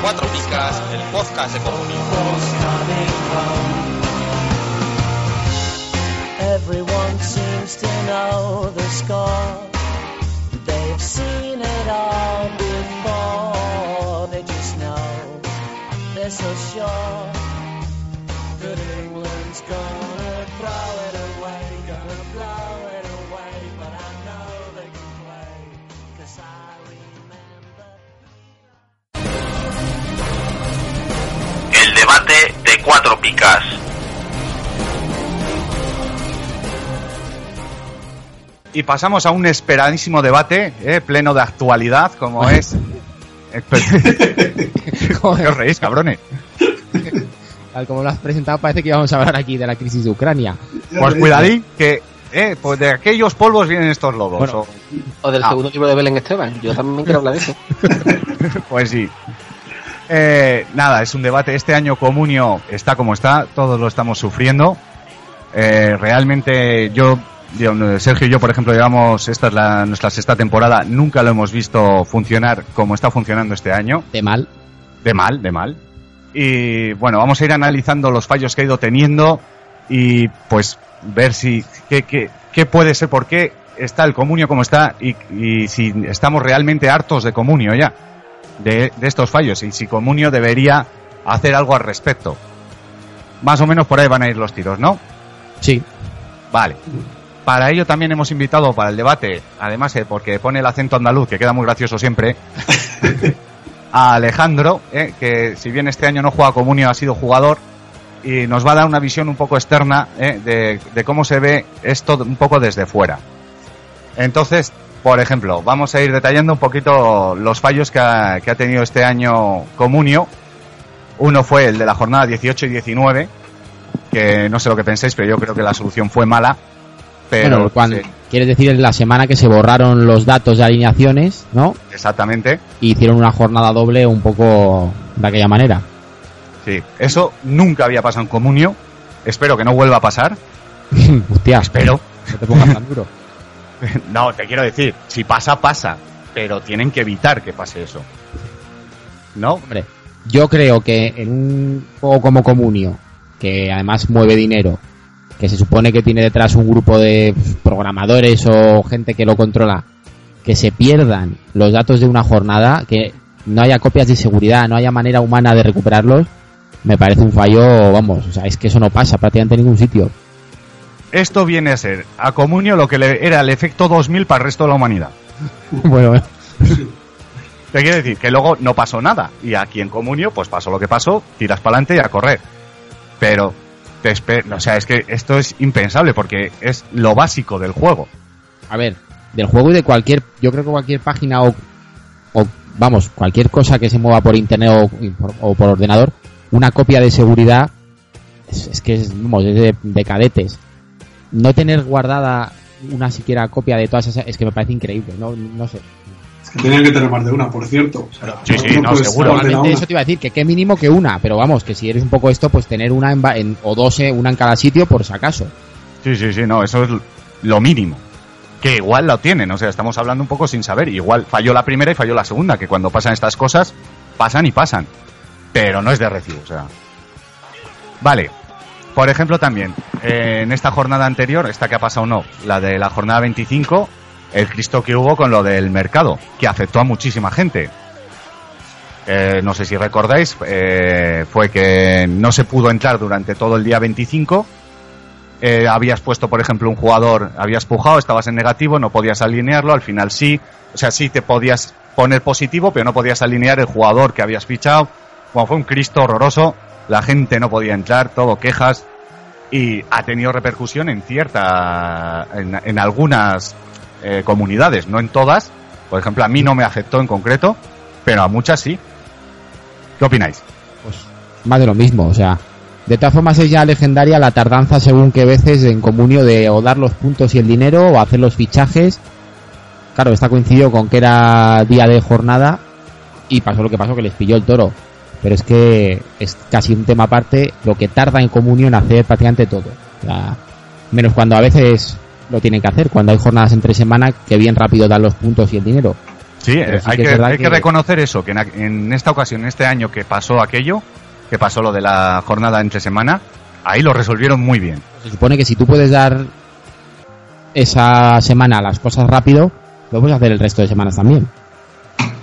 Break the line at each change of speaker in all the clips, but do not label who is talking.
Cuatro Picas, el podcast de.
Everyone seems to know the score. They've seen it all before. They just know they're so sure
El debate de cuatro picas.
Y pasamos a un esperadísimo debate, eh, pleno de actualidad, como es. ¿Qué os reís, cabrones?
Tal como lo has presentado, parece que íbamos a hablar aquí de la crisis de Ucrania.
Pues cuidadín, que eh, pues de aquellos polvos vienen estos.
Bueno.
o-
O del
Ah.
segundo libro de Belén Esteban. Yo también quiero hablar de eso.
Pues sí. Eh, nada, es un debate. Este año Comunio está como está, todos lo estamos sufriendo. Eh, realmente yo, yo, Sergio y yo, por ejemplo, llevamos, esta es la, nuestra sexta temporada, nunca lo hemos visto funcionar como está funcionando este año.
De mal.
De mal, de mal. Y bueno, vamos a ir analizando los fallos que ha ido teniendo y pues ver si qué, qué, qué puede ser, por qué está el comunio como está y, y si estamos realmente hartos de comunio ya, de, de estos fallos y si comunio debería hacer algo al respecto. Más o menos por ahí van a ir los tiros, ¿no?
Sí.
Vale. Para ello también hemos invitado para el debate, además eh, porque pone el acento andaluz, que queda muy gracioso siempre, a Alejandro, eh, que si bien este año no juega Comunio, ha sido jugador, y nos va a dar una visión un poco externa eh, de, de cómo se ve esto un poco desde fuera. Entonces, por ejemplo, vamos a ir detallando un poquito los fallos que ha, que ha tenido este año Comunio. Uno fue el de la jornada 18 y 19, que no sé lo que penséis, pero yo creo que la solución fue mala. Pero
bueno, cuando,
sí,
quieres decir la semana que se borraron los datos de alineaciones, ¿no?
exactamente.
Y hicieron una jornada doble un poco de aquella manera.
Sí, eso nunca había pasado en Comunio. Espero que no vuelva a pasar.
Hostia,
Espero.
no te pongas tan duro.
No, te quiero decir, si pasa, pasa. Pero tienen que evitar que pase eso. ¿No?
Hombre, yo creo que en un juego como Comunio, que además mueve dinero, que se supone que tiene detrás un grupo de programadores o gente que lo controla, que se pierdan los datos de una jornada, que no haya copias de seguridad, no haya manera humana de recuperarlos, me parece un fallo, vamos, o sea, es que eso no pasa prácticamente en ningún sitio.
Esto viene a ser a Comunio lo que le era el efecto 2000 para el resto de la humanidad.
bueno,
Te quiero decir que luego no pasó nada. Y aquí en Comunio, pues pasó lo que pasó, tiras para adelante y a correr. Pero, te o sea, es que esto es impensable porque es lo básico del juego.
a ver, del juego y de cualquier, yo creo que cualquier página o, o, vamos, cualquier cosa que se mueva por internet o, o por ordenador, una copia de seguridad es, es que es, vamos, es de, de cadetes. No tener guardada una siquiera copia de todas esas, es que me parece increíble, no, no sé.
Tenían que tener más de una, por cierto. O sea,
Sí, sí, no,
puedes
seguro.
eso te iba a decir, que qué mínimo que una, pero vamos, que si eres un poco esto, pues tener una en, va- en- o dos, eh, una en cada sitio por si acaso.
Sí, sí, sí, no, eso es lo mínimo. Que igual lo tienen, o sea, estamos hablando un poco sin saber. Igual falló la primera y falló la segunda, que cuando pasan estas cosas, pasan y pasan. Pero no es de recibo, o sea. Vale. Por ejemplo, también, eh, en esta jornada anterior, esta que ha pasado no, la de la jornada 25, el Cristo que hubo con lo del mercado, que afectó a muchísima gente. Eh, no sé si recordáis, eh, fue que no se pudo entrar durante todo el día 25. Eh, habías puesto, por ejemplo, un jugador, habías pujado, estabas en negativo, no podías alinearlo, al final sí. O sea, sí te podías poner positivo, pero no podías alinear el jugador que habías fichado. Bueno, fue un Cristo horroroso, la gente no podía entrar, todo quejas. Y ha tenido repercusión en cierta, en, en algunas eh, comunidades, no en todas. Por ejemplo, a mí no me afectó en concreto, pero a muchas sí. ¿Qué opináis?
Pues más de lo mismo, o sea, de todas formas es ya legendaria la tardanza según qué veces en comunio de o dar los puntos y el dinero o hacer los fichajes. Claro, está coincidido con que era día de jornada y pasó lo que pasó, que les pilló el toro. pero es que es casi un tema aparte lo que tarda en comunión hacer prácticamente todo. Menos cuando a veces lo tienen que hacer, cuando hay jornadas entre semana que bien rápido dan los puntos y el dinero.
Sí, hay,
que
hay que
que-
reconocer eso, que en, en esta ocasión, en este año que pasó aquello, que pasó lo de la jornada entre semana, ahí lo resolvieron muy bien.
Se supone que si tú puedes dar esa semana las cosas rápido, lo puedes hacer el resto de semanas también.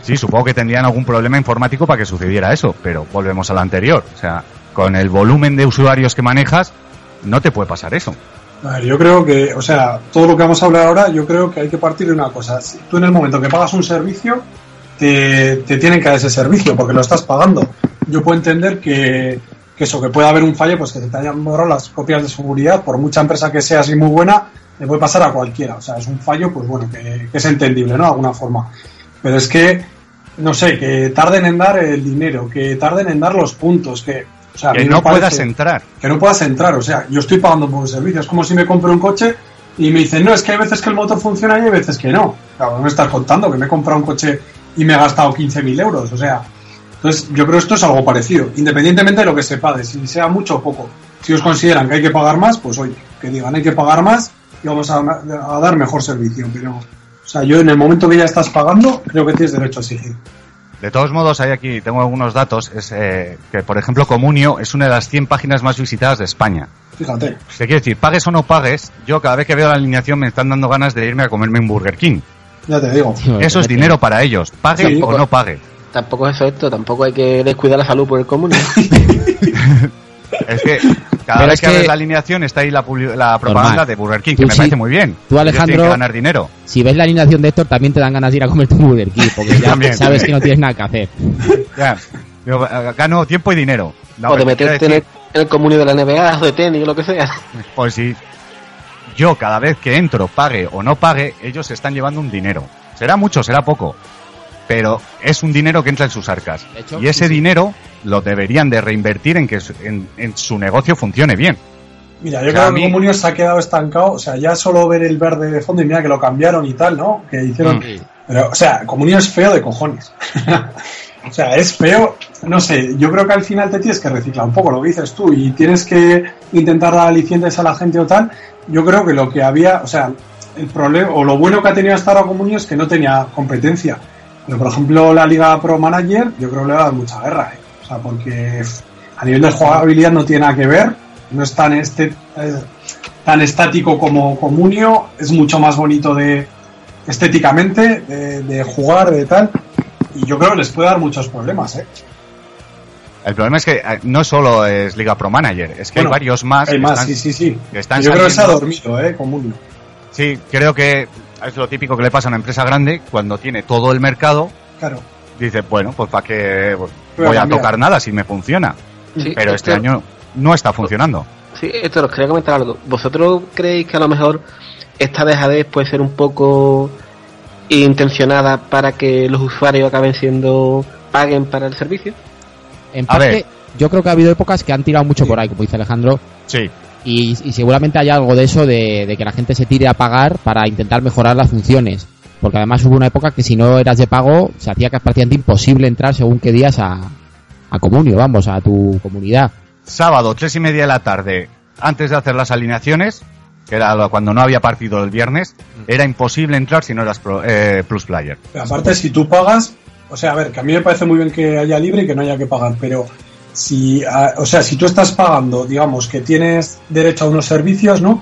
Sí, supongo que tendrían algún problema informático para que sucediera eso, pero volvemos a lo anterior. O sea, con el volumen de usuarios que manejas, no te puede pasar eso.
A ver, yo creo que, o sea, todo lo que vamos a hablar ahora, yo creo que hay que partir de una cosa. Si tú en el momento que pagas un servicio, te, te tienen que dar ese servicio porque lo estás pagando. Yo puedo entender que, que eso, que puede haber un fallo, pues que te hayan borrado las copias de seguridad, por mucha empresa que sea así muy buena, le puede pasar a cualquiera. O sea, es un fallo, pues bueno, que, que es entendible, ¿no? De alguna forma. Pero es que, no sé, que tarden en dar el dinero, que tarden en dar los puntos, que, o sea, a
Que no puedas entrar.
que no puedas entrar. O sea, yo estoy pagando por un servicio. Es como si me compro un coche y me dicen, no, es que hay veces que el motor funciona y hay veces que no. Claro, no me estás contando que me he comprado un coche y me he gastado 15.000 euros. O sea, entonces yo creo que esto es algo parecido, independientemente de lo que se pague, si sea mucho o poco. Si os consideran que hay que pagar más, pues oye, que digan hay que pagar más y vamos a, a dar mejor servicio. Pero, o sea, yo en el momento que ya estás pagando, creo que tienes derecho a exigir.
De todos modos, hay aquí, tengo algunos datos, es eh, que por ejemplo Comunio es una de las 100 páginas más visitadas de España.
Fíjate.
¿Qué quiere decir? Pagues o no pagues, yo cada vez que veo la alineación me están dando ganas de irme a comerme un Burger King.
Ya te digo.
Eso es dinero para ellos, pague
Sí,
o
pues-
no pague.
Tampoco es eso esto, tampoco hay que descuidar la salud por el común.
Es que cada
Pero
vez
es
que,
que-
abres la alineación está ahí la, la propaganda
Normal.
de Burger King,
Tú
que me
sí-
parece muy bien.
tú, Alejandro-
que ganar dinero.
Si ves la alineación de Héctor, también te dan ganas de ir a comerte un Burger King, porque ya
También,
sabes
también.
que no tienes nada que hacer.
Ya. Yo eh, gano tiempo y dinero. No,
o de meterte en el,
decir,
en el comunio de la NBA o de tenis o lo que sea.
Pues si yo cada vez que entro, pague o no pague, ellos se están llevando un dinero. Será mucho, será poco. Pero es un dinero que entra en sus arcas.
Hecho,
y ese
sí, sí.
dinero lo deberían de reinvertir en que su- en, en su negocio funcione bien.
Mira, yo
O sea,
creo que
mí-
Comunio se ha quedado estancado. O sea, ya solo ver el verde de fondo y mira que lo cambiaron y tal, ¿no? Que hicieron.
Mm.
Pero, o sea, Comunio es feo de cojones. o sea, es feo. No sé, yo creo que al final te tienes que reciclar un poco lo que dices tú y tienes que intentar dar alicientes a la gente o tal. Yo creo que lo que había, o sea, el problema o lo bueno que ha tenido hasta ahora Comunio es que no tenía competencia. Pero, por ejemplo, la Liga Pro Manager, yo creo que le va a dar mucha guerra, ¿eh? O sea, porque a nivel de jugabilidad no tiene nada que ver, no es tan, este, eh, tan estático como Comunio, es mucho más bonito de estéticamente, de, de jugar, de tal, y yo creo que les puede dar muchos problemas, ¿eh?
El problema es que eh, no solo es Liga Pro Manager, es que
Bueno,
hay varios más.
Hay
que
más,
están-
sí, sí, sí.
que están
yo creo que se ha dormido, ¿eh? Comunio.
Sí, creo que es lo típico que le pasa a una empresa grande cuando tiene todo el mercado.
Claro.
Dice, bueno, pues para qué
Voy
voy
a cambiar.
tocar nada si me funciona.
Sí,
Pero este
esto-
año no está funcionando.
Sí, esto os quería comentar algo. ¿Vosotros creéis que a lo mejor esta dejadez puede ser un poco intencionada para que los usuarios acaben siendo paguen para el servicio?
En
A
parte,
ver.
yo creo que ha habido épocas que han tirado mucho por ahí, como dice Alejandro,
Sí.
Y, y seguramente hay algo de eso de, de que la gente se tire a pagar para intentar mejorar las funciones. Porque además hubo una época que si no eras de pago, se hacía que prácticamente imposible entrar según qué días a, a Comunio, vamos, a tu comunidad.
Sábado, tres y media de la tarde, antes de hacer las alineaciones, que era lo- cuando no había partido el viernes, era imposible entrar si no eras pro- eh, Plus Player.
Pero aparte, si tú pagas, o sea, a ver, que a mí me parece muy bien que haya libre y que no haya que pagar, pero si, o sea, si tú estás pagando, digamos, que tienes derecho a unos servicios, ¿no?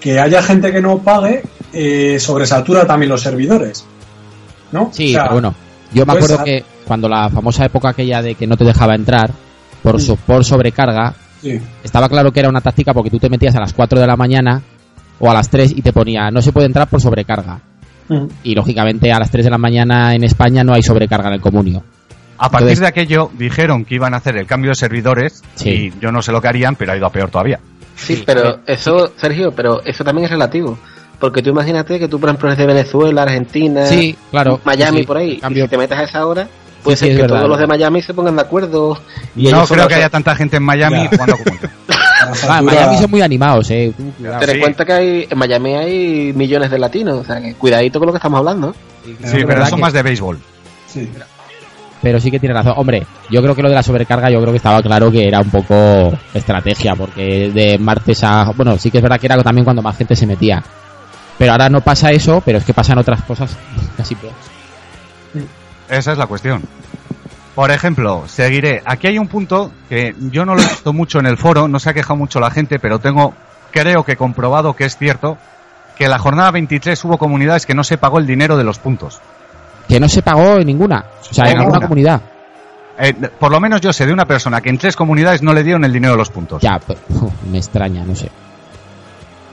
Que haya gente que no pague, eh, sobresatura también los servidores, ¿no?
Sí,
O sea,
pero bueno, yo me
pues,
acuerdo que cuando la famosa época aquella de que no te dejaba entrar por,
Mm.
so- por sobrecarga,
Sí,
estaba claro que era una táctica porque tú te metías a las 4 de la mañana o a las 3 y te ponía no se puede entrar por sobrecarga.
Mm.
Y lógicamente a las 3 de la mañana en España no hay sobrecarga en el comunio.
A partir
Entonces-
de aquello dijeron que iban a hacer el cambio de servidores
Sí.
y yo no sé lo que harían, pero ha ido a peor todavía.
Sí, pero eso, Sergio, pero eso también es relativo. Porque tú imagínate que tú, por ejemplo, eres de Venezuela, Argentina,
Sí, claro.
Miami,
Sí,
por ahí,
Cambio-
y si te metes a esa hora, puede
Sí, sí,
ser
es
que
verdad,
todos los de. Miami se pongan de acuerdo. Y
no creo
los-
que haya tanta gente en Miami
Ya.
jugando
la
Ah, en Miami son muy animados, eh. Cuidado.
Ten en
Sí.
cuenta que hay, en Miami hay millones de latinos, o sea que cuidadito con lo que estamos hablando.
Sí, pero
verdad
son
que-
más de béisbol.
Sí.
Pero sí que tiene razón. Hombre, yo creo que lo de la sobrecarga, yo creo que estaba claro que era un poco estrategia, porque de martes a. Bueno, sí que es verdad que era también cuando más gente se metía. Pero ahora no pasa eso, pero es que pasan otras cosas casi peores.
Esa es la cuestión. Por ejemplo, seguiré. Aquí hay un punto que yo no lo he visto mucho en el foro, no se ha quejado mucho la gente, pero tengo, creo que comprobado que es cierto, que la jornada 23 hubo comunidades que no se pagó el dinero de los puntos.
Que no se pagó en ninguna. O sea, en
Ninguna.
alguna comunidad.
Eh, por lo menos yo sé de una persona que en tres comunidades no le dieron el dinero de los puntos.
Ya, pero, me extraña, no sé.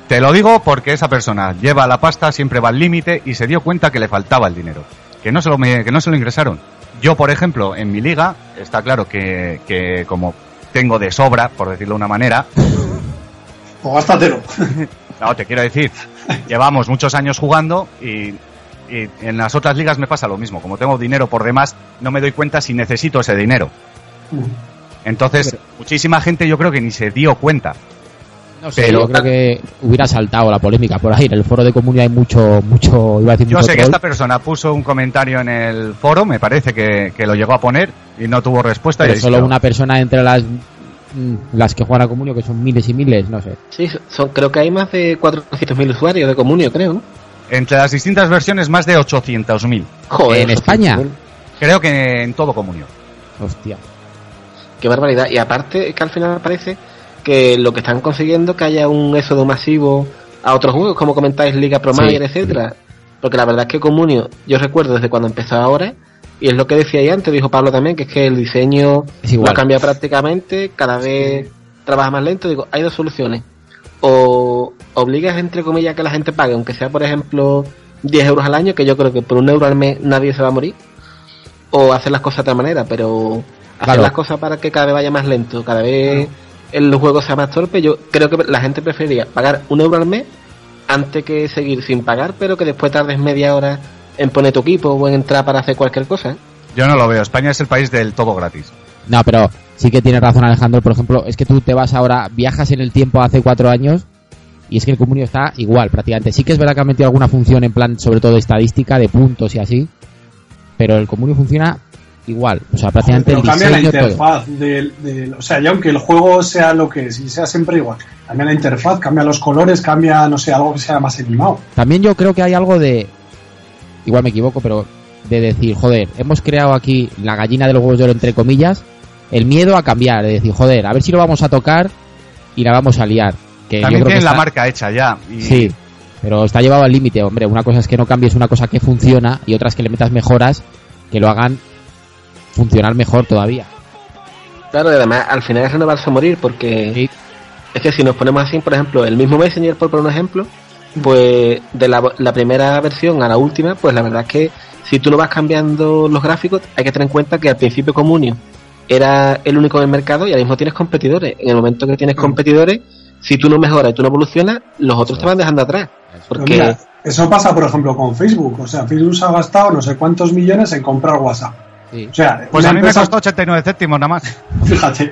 Te lo digo porque esa persona lleva la pasta, siempre va al límite y se dio cuenta que le faltaba el dinero. Que no se lo, que no se lo ingresaron. Yo, por ejemplo, en mi liga, está claro que, que como tengo de sobra, por decirlo de una manera,
O gástatelo.
no, te quiero decir, llevamos muchos años jugando y, y en las otras ligas me pasa lo mismo. Como tengo dinero por demás, no me doy cuenta si necesito ese dinero. Entonces, muchísima gente yo creo que ni se dio cuenta.
No sé,
Pero-
yo creo que hubiera saltado la polémica por ahí. En el foro de comunidad hay mucho, mucho, iba a decir
Yo
mucho
sé que esta persona puso un comentario en el foro, me parece que, que lo llegó a poner y no tuvo respuesta.
pero solo una persona entre las mm, las que juegan a Comunio, que son miles y miles, no sé.
Sí, son, creo que hay más de 400.000 usuarios de Comunio, creo. ¿no?
Entre las distintas versiones, más de 800.000.
Joder,
¿En España?
800.000.
Creo que en todo comunio.
Hostia.
Qué barbaridad. Y aparte, es que al final parece que lo que están consiguiendo es que haya un éxodo masivo a otros juegos, como comentáis, Liga Pro
Sí.
Etcétera. Porque la verdad es que Comunio, yo recuerdo desde cuando empezó ahora, y es lo que decía ahí antes, dijo Pablo también, que es que el diseño lo ha cambiado prácticamente, cada vez trabaja más lento. Digo, hay dos soluciones. O obligas, entre comillas, que la gente pague, aunque sea, por ejemplo, 10 euros al año, que yo creo que por un euro al mes nadie se va a morir. O hacer las cosas de otra manera, pero hacer
Claro.
las cosas para que cada vez vaya más lento, cada vez el juego sea más torpe. Yo creo que la gente preferiría pagar un euro al mes antes que seguir sin pagar, pero que después tardes media hora en poner tu equipo o en entrar para hacer cualquier cosa. ¿eh?
Yo no lo veo. España es el país del todo gratis.
No, pero sí que tiene razón Alejandro. Por ejemplo, es que tú te vas ahora, viajas en el tiempo hace cuatro años y es que el comunio está igual prácticamente. Sí que es verdad que han metido alguna función en plan, sobre todo de estadística, de puntos y así, pero el comunio funciona igual. O sea, prácticamente
Pero
el
cambia la interfaz del, del- o sea, ya aunque el juego sea lo que es y sea siempre igual, cambia la interfaz, cambia los colores, cambia, no sé, algo que sea más animado.
También yo creo que hay algo de, igual me equivoco, pero de decir, joder, hemos creado aquí la gallina de los huevos de oro entre comillas, el miedo a cambiar, de decir, joder, a ver si lo vamos a tocar y la vamos a liar. Que yo
También
que
tienen la
está-
marca hecha ya. Y
Sí, pero está llevado al límite, hombre. Una cosa es que no cambies una cosa que funciona y otra es que le metas mejoras que lo hagan funcionar mejor todavía.
Claro, y además al final es renovarse o morir, porque
Sí.
es que si nos ponemos así, por ejemplo, el mismo Messenger, por poner un ejemplo, pues de la, la primera versión a la última, pues la verdad es que si tú no vas cambiando los gráficos, hay que tener en cuenta que al principio Comunio era el único en el mercado y ahora mismo tienes competidores. En el momento que tienes competidores, si tú no mejoras y tú no evolucionas, los otros te van dejando atrás.
Pero
Porque
mira, eso pasa, por ejemplo, con Facebook. O sea, Facebook se ha gastado no sé cuántos millones en comprar WhatsApp.
Sí.
O sea,
Pues a mí me
empresa-
costó 89 céntimos nada más.
Fíjate.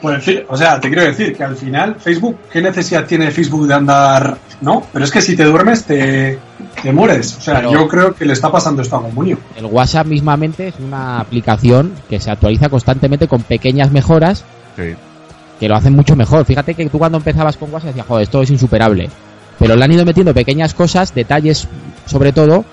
Pues, o sea, te quiero decir que al final, Facebook, ¿qué necesidad tiene Facebook de andar? No, pero es que si te duermes te, te mueres. O sea,
Pero-
yo creo que le está pasando esto a Comunio.
El WhatsApp mismamente es una aplicación que se actualiza constantemente con pequeñas mejoras
Sí.
Que lo hacen mucho mejor. Fíjate que tú cuando empezabas con WhatsApp decías, joder, esto es insuperable. Pero le han ido metiendo pequeñas cosas, detalles sobre todo,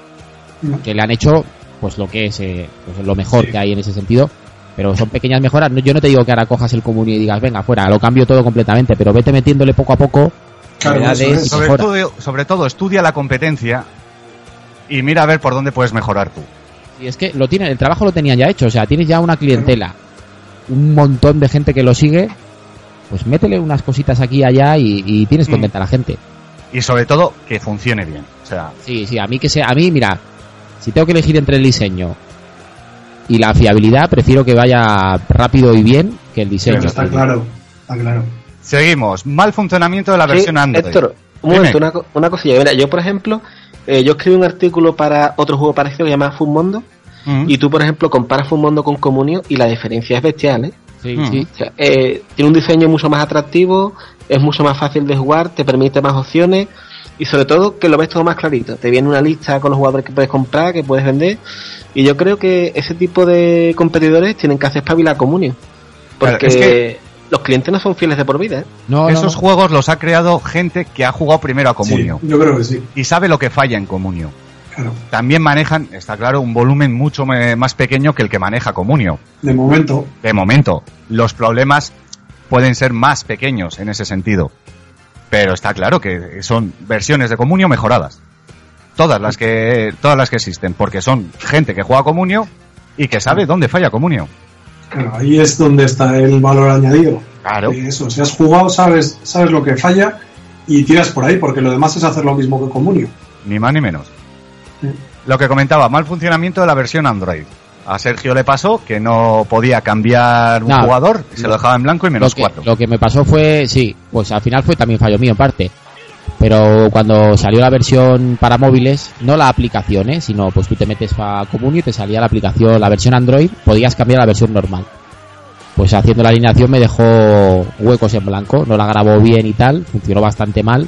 que le han hecho pues lo que es eh, pues, lo mejor
Sí.
que hay en ese sentido. Pero son pequeñas mejoras. No- Yo no te digo que ahora cojas el comunio y digas, venga, fuera, lo cambio todo completamente, pero vete metiéndole poco a poco
Claro,
Sobre, todo, sobre todo, estudia la competencia y mira a ver por dónde puedes mejorar tú.
Y es que lo tienen, el trabajo lo tenían ya hecho, o sea, tienes ya una clientela, un montón de gente que lo sigue, pues métele unas cositas aquí y allá y, y tienes
Mm.
contenta a la gente.
Y sobre todo, que funcione bien. O sea,
Sí, sí, a mí que sea, a mí, mira, si tengo que elegir entre el diseño y la fiabilidad, prefiero que vaya rápido y bien que el diseño.
Pero está claro, está claro.
seguimos. Mal funcionamiento de la
Sí,
versión Android.
Héctor, un
Dime.
momento, una, co- una cosilla. Mira, yo, por ejemplo, eh, yo escribí un artículo para otro juego parecido que se llama Mundo
Mm.
y tú, por ejemplo, comparas Mundo con Comunio y la diferencia es bestial, ¿eh?
Sí,
Mm.
sí.
O sea, eh, tiene un diseño mucho más atractivo, es mucho más fácil de jugar, te permite más opciones. Y sobre todo que lo ves todo más clarito. Te viene una lista con los jugadores que puedes comprar, que puedes vender. Y yo creo que ese tipo de competidores tienen que hacer espabilar Comunio. Porque
Claro, es que-
los clientes no son fieles de por vida. ¿eh?
No, no,
Esos
no.
juegos los ha creado gente que ha jugado primero a Comunio
Sí, yo creo que sí.
y sabe lo que falla en Comunio.
Claro.
También manejan, está claro, un volumen mucho más pequeño que el que maneja Comunio.
De momento,
De momento, los problemas pueden ser más pequeños en ese sentido. Pero está claro que son versiones de Comunio mejoradas. Todas las que, todas las que existen, porque son gente que juega Comunio y que sabe dónde falla Comunio.
claro, ahí es donde está el valor añadido.
Claro.
Eh, Eso, si has jugado, sabes, sabes lo que falla y tiras por ahí, porque lo demás es hacer lo mismo que Comunio.
Ni más ni menos. Lo que comentaba, mal funcionamiento de la versión Android. A Sergio le pasó que no podía cambiar un
No.
jugador, se lo dejaba en blanco y menos
lo que,
cuatro.
lo que me pasó fue, sí, pues al final fue también fallo mío en parte. Pero cuando salió la versión para móviles, no la aplicación, ¿eh? sino pues tú te metes a Comunio y te salía la aplicación, la versión Android, podías cambiar a la versión normal. Pues haciendo la alineación me dejó huecos en blanco, no la grabó bien y tal, funcionó bastante mal.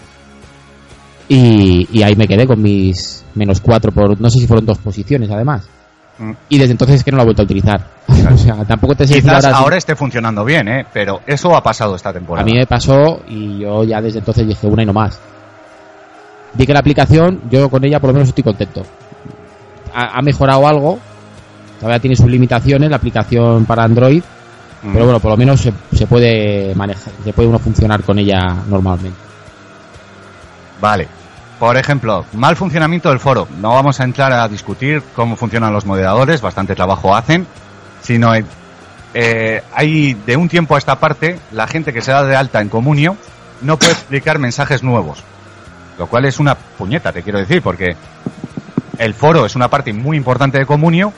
Y, y ahí me quedé con mis menos cuatro por, no sé si fueron dos posiciones además.
Mm.
Y desde entonces es que no la he vuelto a utilizar. o sea, tampoco te sé
Quizás
ahora
esté funcionando bien, ¿eh? pero eso ha pasado esta temporada.
a mí me pasó y yo ya desde entonces dije una y no más. Vi que la aplicación, yo con ella por lo menos estoy contento. Ha, ha mejorado algo, todavía tiene sus limitaciones la aplicación para Android,
Mm.
pero bueno, por lo menos se, se puede manejar, se puede uno funcionar con ella normalmente.
Vale. Por ejemplo, mal funcionamiento del foro. No vamos a entrar a discutir cómo funcionan los moderadores, bastante trabajo hacen, sino eh, eh, hay de un tiempo a esta parte la gente que se da de alta en Comunio no puede explicar mensajes nuevos, lo cual es una puñeta, te quiero decir, porque el foro es una parte muy importante de Comunio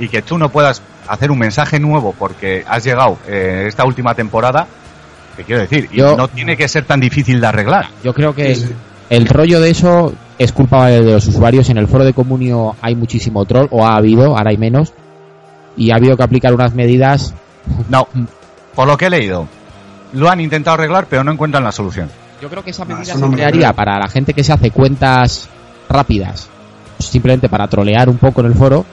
y que tú no puedas hacer un mensaje nuevo porque has llegado eh, esta última temporada, te quiero decir, y
Yo-
no tiene que ser tan difícil de arreglar.
Yo creo que
Sí, sí.
El rollo de eso es culpa de los usuarios. En el foro de Comunio hay muchísimo troll, o ha habido, ahora hay menos, y ha habido que aplicar unas medidas
No, por lo que he leído, lo han intentado arreglar, pero no encuentran la solución.
Yo creo que esa medida se
no me
crearía para la gente que se hace cuentas rápidas, simplemente para trolear un poco en el foro,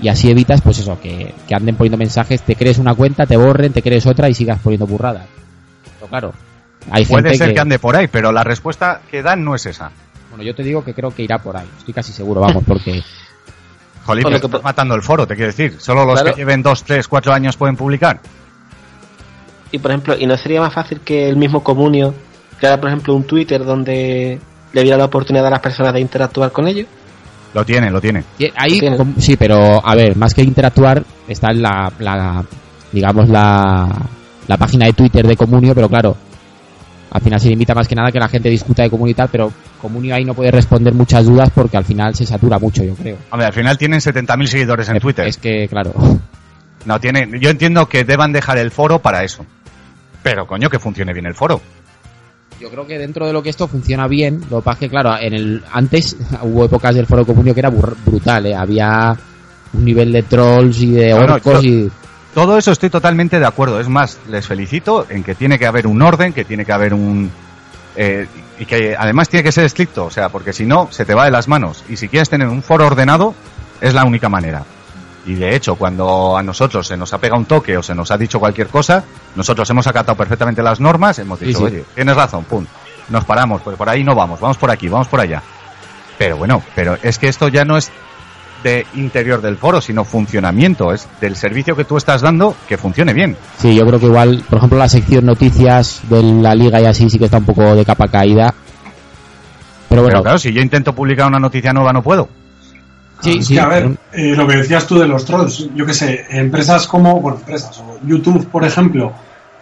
y así evitas, pues eso, que, que anden poniendo mensajes, te crees una cuenta, te borren, te crees otra y sigas poniendo burradas. Pero claro, hay
Puede
gente
ser
que...
que... ande por ahí, pero la respuesta que dan no es esa.
Bueno, yo te digo que creo que irá por ahí, estoy casi seguro, vamos, porque...
Jolín, pero
lo que
estás matando el foro, te quiero decir. Solo los
Claro.
que lleven dos, tres, cuatro años pueden publicar.
Y por ejemplo, ¿y no sería más fácil que el mismo Comunio creara, por ejemplo, un Twitter donde le diera la oportunidad a las personas de interactuar con ellos?
Lo tiene, lo tiene.
Ahí,
Tiene.
sí, pero a ver, más que interactuar, está en la, la digamos, la, la página de Twitter de Comunio, pero claro, al final se limita más que nada que la gente discuta de tal, pero Comunio ahí no puede responder muchas dudas porque al final se satura mucho, yo creo.
Hombre, al final tienen 70.000 seguidores en
Es-
Twitter.
Es que, claro,
No tiene, yo entiendo que deban dejar el foro para eso. Pero coño, que funcione bien el foro.
yo creo que dentro de lo que esto funciona bien, lo que pasa es que, claro, en el antes hubo épocas del foro Comunio que era brutal, ¿eh? había un nivel de trolls y de orcos
yo-
y...
Todo eso estoy totalmente de acuerdo. Es más, les felicito en que tiene que haber un orden, que tiene que haber un... eh, y que además tiene que ser estricto, o sea, porque si no, se te va de las manos. Y si quieres tener un foro ordenado, es la única manera. Y de hecho, cuando a nosotros se nos ha pegado un toque o se nos ha dicho cualquier cosa, nosotros hemos acatado perfectamente las normas, hemos dicho,
sí.
oye, tienes razón, pum, nos paramos, pues por ahí no vamos, vamos por aquí, vamos por allá. Pero bueno, pero es que esto ya no es de interior del foro, sino funcionamiento, es del servicio que tú estás dando que funcione bien.
Sí, yo creo que igual, por ejemplo, la sección noticias de la liga y así sí que está un poco de capa caída. Pero bueno,
Pero claro, si yo intento publicar una noticia nueva no puedo.
sí,
es
sí,
que, a ver, eh, lo que decías tú de los trolls, yo qué sé, empresas como, bueno, empresas, o YouTube, por ejemplo,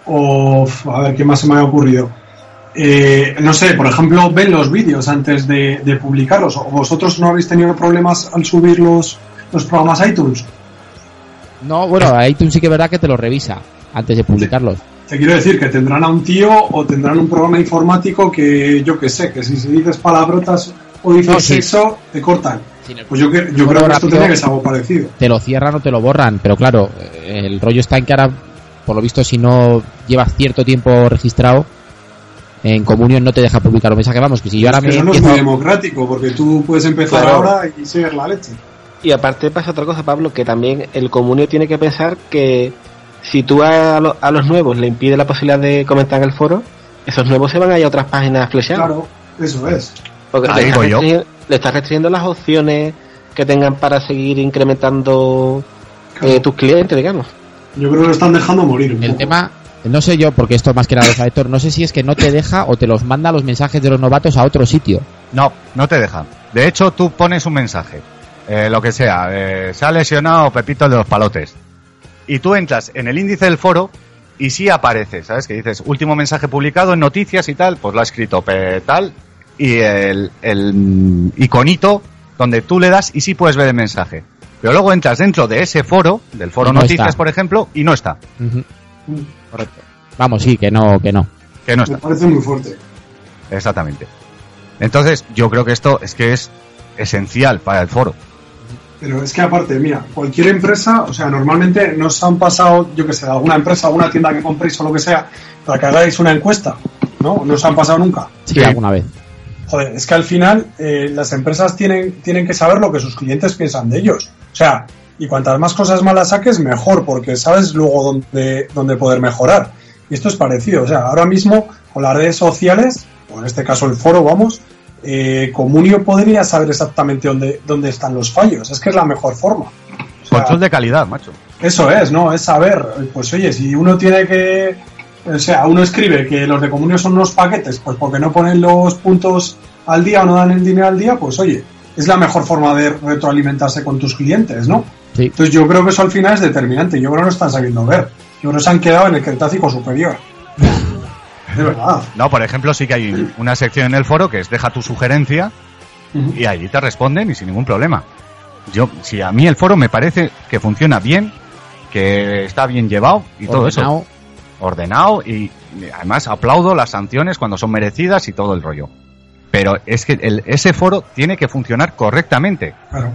o, a ver, ¿qué más se me ha ocurrido? Eh, no sé, por ejemplo, ven los vídeos antes de, de publicarlos, o vosotros no habéis tenido problemas al subir los, los programas a iTunes.
no, bueno, iTunes sí que es verdad que te lo revisa antes de publicarlos.
Te quiero decir que tendrán a un tío o tendrán un programa informático que yo que sé, que si, si dices palabrotas o dices
No, sí.
sexo, te cortan. Pues yo, que- yo creo que esto tiene que ser algo parecido.
Te lo cierran o te lo borran, pero claro, eh, el rollo está en que ahora, por lo visto, si no llevas cierto tiempo registrado, en Comunión no te deja publicar un mensaje. Vamos, que si yo ahora me
eso no es muy democrático, porque tú puedes empezar
Claro.
ahora y ser la leche.
Y aparte pasa otra cosa, Pablo, que también el comunio tiene que pensar que si tú a, lo- a los nuevos le impides la posibilidad de comentar en el foro, esos nuevos se van a ir a otras páginas flechadas.
Claro, eso es.
Porque le, estás
voy yo.
restringi- le estás restringiendo las opciones que tengan para seguir incrementando eh, tus clientes, digamos.
Yo creo que lo están dejando morir.
El
poco.
tema, no sé yo, porque esto más que nada sabe Héctor, no sé si es que no te deja o te los manda los mensajes de los novatos a otro sitio.
No, no te deja. De hecho, tú pones un mensaje, eh, lo que sea, eh, se ha lesionado Pepito de los palotes. Y tú entras en el índice del foro y sí aparece, ¿sabes? Que dices, último mensaje publicado en noticias y tal, pues lo ha escrito Pe- tal, y el, el iconito donde tú le das y sí puedes ver el mensaje. Pero luego entras dentro de ese foro, del foro
no
noticias,
está.
por ejemplo, y no está.
Correcto. Vamos, sí, que no, que no.
Que no
Me parece muy fuerte.
Exactamente. Entonces, yo creo que esto es que es esencial para el foro.
Pero es que aparte, mira, cualquier empresa, o sea, normalmente nos han pasado, yo que sé, alguna empresa, alguna tienda que compréis o lo que sea, para que hagáis una encuesta, ¿no? No os han pasado nunca.
Sí,
Sí.
alguna vez.
Joder, es que al final eh, las empresas tienen, tienen que saber lo que sus clientes piensan de ellos. O sea, y cuantas más cosas malas saques, mejor, porque sabes luego dónde, dónde poder mejorar. Y esto es parecido. O sea, ahora mismo con las redes sociales, o en este caso el foro, vamos, eh, Comunio podría saber exactamente dónde, dónde están los fallos. Es que es la mejor forma. O sea,
Control de calidad, macho.
eso es, ¿no? Es saber, pues oye, si uno tiene que, o sea, uno escribe que los de comunio son unos paquetes, pues porque no ponen los puntos al día o no dan el dinero al día, pues oye, es la mejor forma de retroalimentarse con tus clientes, ¿no?
Sí.
Entonces yo creo que eso al final es determinante, yo creo que no están sabiendo ver, yo creo que se han quedado en el Cretácico superior. De verdad.
No, por ejemplo, sí que hay una sección en el foro que es deja tu sugerencia y allí te responden y sin ningún problema. Yo, si a mí el foro me parece que funciona bien, que está bien llevado y todo eso.
Ordenado.
Ordenado y además aplaudo las sanciones cuando son merecidas y todo el rollo. Pero es que el- ese foro tiene que funcionar correctamente.
Claro.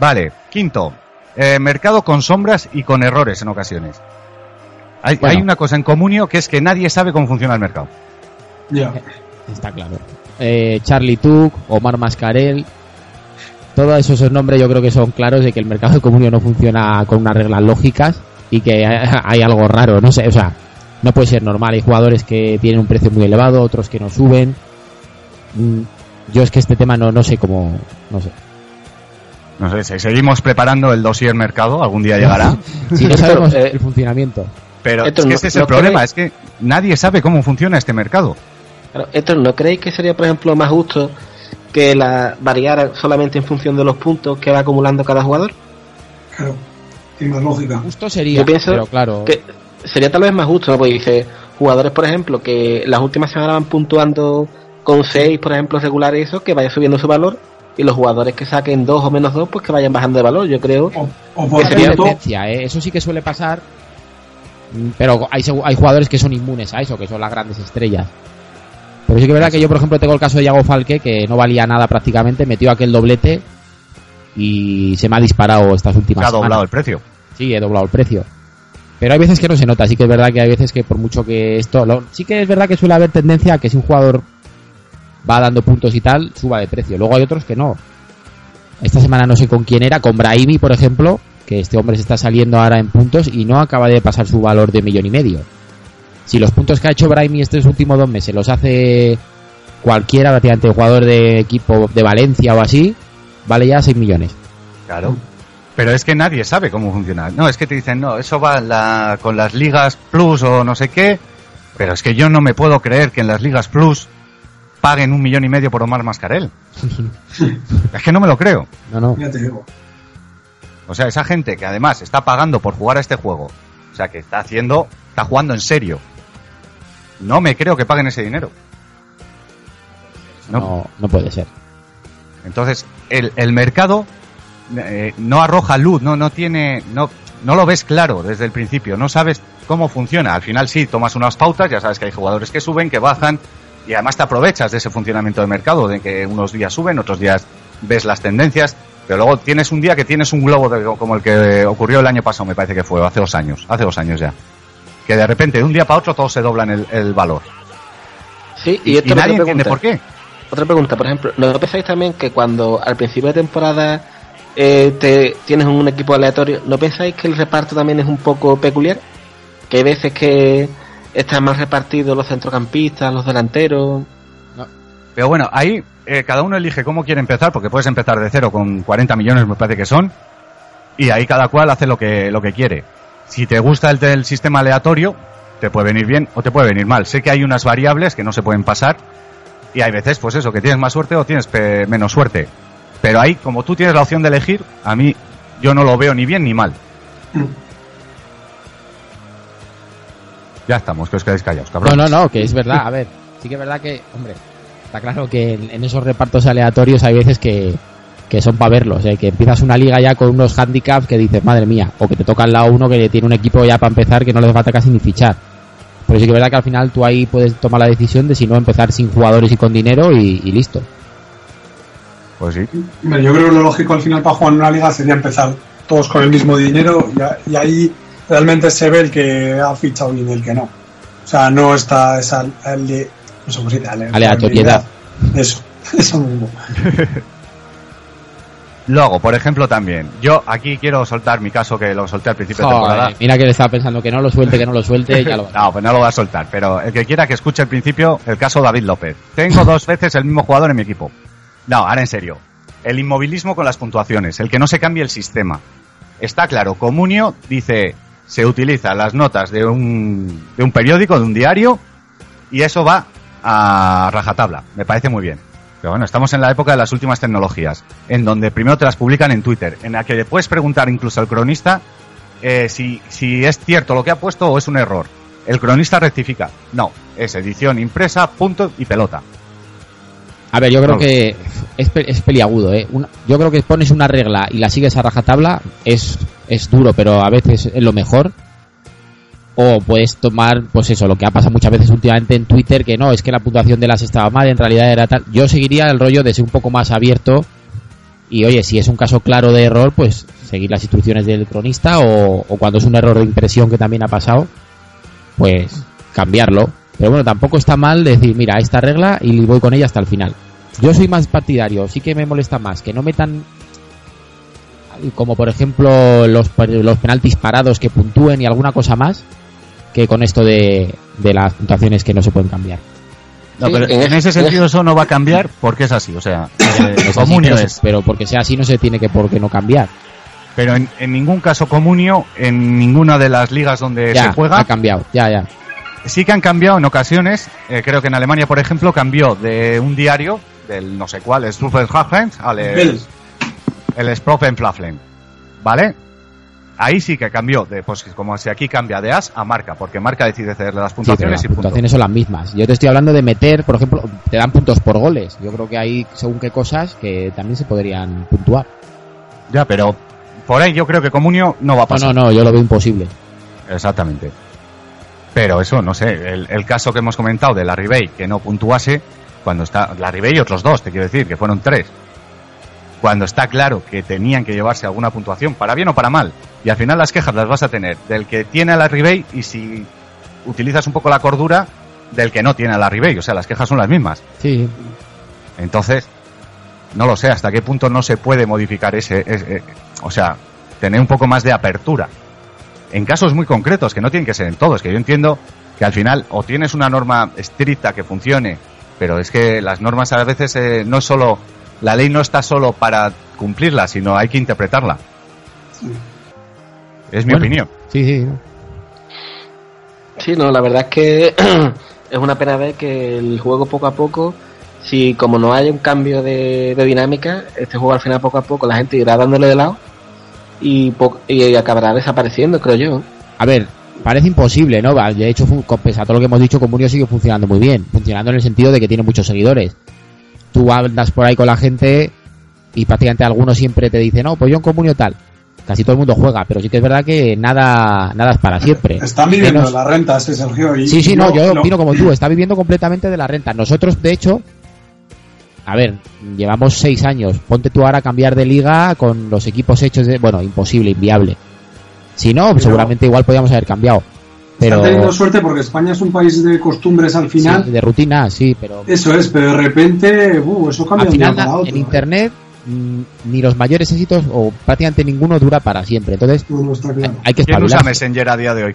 Vale, quinto, eh, mercado con sombras y con errores en ocasiones. Hay,
Bueno.
hay una cosa en comunio que es que nadie sabe cómo funciona el mercado.
Ya.
Está claro. Eh, Charlie Tuck, Omar Mascarel, todos esos, nombres yo creo que son claros de que el mercado de comunio no funciona con unas reglas lógicas y que hay, hay algo raro, no sé, o sea, no puede ser normal. Hay jugadores que tienen un precio muy elevado, otros que no suben. Mm, Yo es que este tema no, no sé cómo, no sé.
No sé, si seguimos preparando el dossier mercado, algún día llegará.
Si no sabemos
eh,
el funcionamiento.
Pero
Esto
es que
no-
ese es
no
el problema,
cree-
es que nadie sabe cómo funciona este mercado.
Claro, esto ¿no creéis que sería, por ejemplo, más justo que la variara solamente en función de los puntos que va acumulando cada jugador?
Claro. Tiene más lógica.
Justo sería,
Yo pienso
pero claro,
que sería tal vez más justo, ¿no? Porque dice, jugadores, por ejemplo, que las últimas semanas van puntuando con 6, por ejemplo, regulares, eso, que vaya subiendo su valor, y los jugadores que saquen 2 o menos 2, pues que vayan bajando de valor, yo creo.
O, o por
Que sería
ejemplo,
tendencia, ¿eh? eso sí que suele pasar, mm, pero hay, hay jugadores que son inmunes a eso, que son las grandes estrellas. Pero sí que es verdad que yo, por ejemplo, tengo el caso de Iago Falque, que no valía nada prácticamente, metió aquel doblete y se me ha disparado estas últimas
Se ha doblado
semanas.
el precio.
Sí, he doblado el precio. Pero hay veces que no se nota, sí que es verdad que hay veces que por mucho que esto... lo- sí que es verdad que suele haber tendencia a que si un jugador va dando puntos y tal, suba de precio. Luego hay otros que no. Esta semana no sé con quién era, con Brahimi, por ejemplo, que este hombre se está saliendo ahora en puntos y no acaba de pasar su valor de millón y medio. Si los puntos que ha hecho Brahimi estos últimos dos meses los hace cualquiera, prácticamente jugador de equipo de Valencia o así, vale ya 6 millones.
Claro. Pero es que nadie sabe cómo funciona. No, es que te dicen, no, eso va la- con las ligas plus o no sé qué. Pero es que yo no me puedo creer que en las ligas plus paguen un millón y medio por Omar Mascarel. es que no me lo creo.
No, no.
ya te digo.
O sea, esa gente que además está pagando por jugar a este juego, o sea, que está haciendo, está jugando en serio. No me creo que paguen ese dinero. No.
No, no puede ser.
Entonces, el, el mercado eh, no arroja luz, no, no tiene, no, no lo ves claro desde el principio, no sabes cómo funciona. Al final sí, tomas unas pautas, ya sabes que hay jugadores que suben, que bajan, y además te aprovechas de ese funcionamiento de mercado, de que unos días suben, otros días ves las tendencias, pero luego tienes un día que tienes un globo de- como el que ocurrió el año pasado, me parece que fue, hace dos años, hace dos años ya. Que de repente, de un día para otro, todos se doblan el, el valor.
Sí, y,
Y,
esto es
nadie entiende por qué.
Otra pregunta, por ejemplo, ¿no pensáis también que cuando al principio de temporada eh, te tienes un equipo aleatorio, ¿no pensáis que el reparto también es un poco peculiar? Que hay veces que están más repartidos los centrocampistas, los delanteros.
Pero bueno, ahí eh, cada uno elige cómo quiere empezar, porque puedes empezar de cero con 40 millones, me parece que son, y ahí cada cual hace lo que, lo que quiere. Si te gusta el del sistema aleatorio, te puede venir bien o te puede venir mal. Sé que hay unas variables que no se pueden pasar, y hay veces, pues eso, que tienes más suerte o tienes menos suerte. Pero ahí, como tú tienes la opción de elegir, a mí yo no lo veo ni bien ni mal. Ya estamos, que os quedáis callados, cabrón.
No, no, no, que es verdad. A ver, sí que es verdad que, hombre, está claro que en, en esos repartos aleatorios hay veces que, que son para verlos. ¿eh? Que empiezas una liga ya con unos handicaps que dices, madre mía, o que te toca al lado uno que tiene un equipo ya para empezar que no le falta casi ni fichar. Pero sí que es verdad que al final tú ahí puedes tomar la decisión de si no empezar sin jugadores y con dinero y, y listo.
Pues sí.
Yo creo que lo lógico al final para jugar en una liga sería empezar todos con el mismo dinero y, y ahí realmente se ve el que ha fichado bien y el que no. O sea, no está esa ale- no sé ale-
Aleatoriedad.
Eso, eso mismo.
Luego, por ejemplo, también, yo aquí quiero soltar mi caso que lo solté al principio de temporada.
Joder, mira que le estaba pensando que no lo suelte, que no lo suelte, ya lo
No, pues no lo voy a soltar, pero el que quiera que escuche al principio, el caso David López. Tengo dos veces el mismo jugador en mi equipo. No, ahora en serio. El inmovilismo con las puntuaciones, el que no se cambie el sistema. Está claro, Comunio dice, se utilizan las notas de un, de un periódico, de un diario, y eso va a rajatabla. Me parece muy bien. Pero bueno, estamos en la época de las últimas tecnologías, en donde primero te las publican en Twitter, en la que le puedes preguntar incluso al cronista eh, si, si es cierto lo que ha puesto o es un error. El cronista rectifica. No, es edición impresa, punto y pelota.
A ver, yo creo
No.
que es peliagudo, ¿eh? Una- yo creo que pones una regla y la sigues a rajatabla es, es duro, pero a veces es lo mejor. O puedes tomar, pues eso, lo que ha pasado muchas veces últimamente en Twitter, que no, es que la puntuación de las estaba mal, en realidad era tal. Yo seguiría el rollo de ser un poco más abierto y, oye, si es un caso claro de error, pues seguir las instrucciones del cronista o, o cuando es un error de impresión que también ha pasado, pues cambiarlo. Pero bueno, tampoco está mal decir, mira, esta regla y voy con ella hasta el final. Yo soy más partidario, sí que me molesta más que no metan como por ejemplo los, los penaltis parados que puntúen y alguna cosa más que con esto de, de las puntuaciones que no se pueden cambiar.
No, pero
en
ese- sentido eso no va a cambiar porque es así, o sea, eh,
Es así,
comunio
pero,
es.
pero porque sea así no se tiene que por qué no cambiar.
Pero en, en ningún caso comunio, en ninguna de las ligas donde
ya,
se juega,
ha cambiado, ya, ya.
Sí que han cambiado en ocasiones. eh, creo que en Alemania, por ejemplo, cambió de un diario, del no sé cuál, el Struffelhafen, al el Sprofenflaflen. ¿Vale? Ahí sí que cambió, de, pues como si aquí cambia de as a marca, porque marca decide cederle las
Sí, pero
puntuaciones
las
y punto.
puntuaciones son las mismas. Yo te estoy hablando de meter, por ejemplo, te dan puntos por goles. Yo creo que hay según qué cosas que también se podrían puntuar.
Ya, pero por ahí yo creo que comunio no va a
No,
pasar.
no, no, yo lo veo imposible.
Exactamente. Pero eso, no sé, el, el caso que hemos comentado de la Ribey, que no puntuase, cuando está, la Ribey y otros dos, te quiero decir, que fueron tres. Cuando está claro que tenían que llevarse alguna puntuación, para bien o para mal. Y al final las quejas las vas a tener del que tiene a la Ribey y si utilizas un poco la cordura, del que no tiene a la Ribey. O sea, las quejas son las mismas.
Sí,
Entonces, no lo sé hasta qué punto no se puede modificar ese, ese- o sea, tener un poco más de apertura. En casos muy concretos, que no tienen que ser en todos, que yo entiendo que al final o tienes una norma estricta que funcione, pero es que las normas a veces eh, no es solo, la ley no está solo para cumplirla, sino hay que interpretarla. Es mi
Bueno.
opinión.
sí, sí.
Sí, no, la verdad es que es una pena ver que el juego poco a poco, si como no hay un cambio de, de dinámica, este juego al final poco a poco la gente irá dándole de lado y, po- y acabará desapareciendo, creo yo.
A ver, parece imposible, ¿no? Va, De hecho, pese a todo lo que hemos dicho, Comunio sigue funcionando muy bien. Funcionando en el sentido de que tiene muchos seguidores. Tú andas por ahí con la gente y prácticamente algunos siempre te dicen, no, pues yo en Comunio tal. Casi todo el mundo juega, pero sí que es verdad que nada, nada es para siempre.
Están viviendo
Menos-
de las rentas, sí, Sergio. Y
Sí, sí, no, yo opino como tú, está viviendo completamente de la renta. Nosotros, de hecho, a ver, llevamos seis años. Ponte tú ahora a cambiar de liga con los equipos hechos de. Bueno, imposible, inviable. Si no,
Pero-
seguramente igual podíamos haber cambiado. Pero
Están teniendo suerte porque España es un país de costumbres al final.
sí, de rutina, sí, pero
Eso es, pero de repente, uh, eso cambia
al
de un día
final
para otro.
en
¿eh?
internet mm, ni los mayores éxitos o prácticamente ninguno dura para siempre. Entonces
No, no está claro.
hay que
¿Quién usa. Messenger a día de hoy?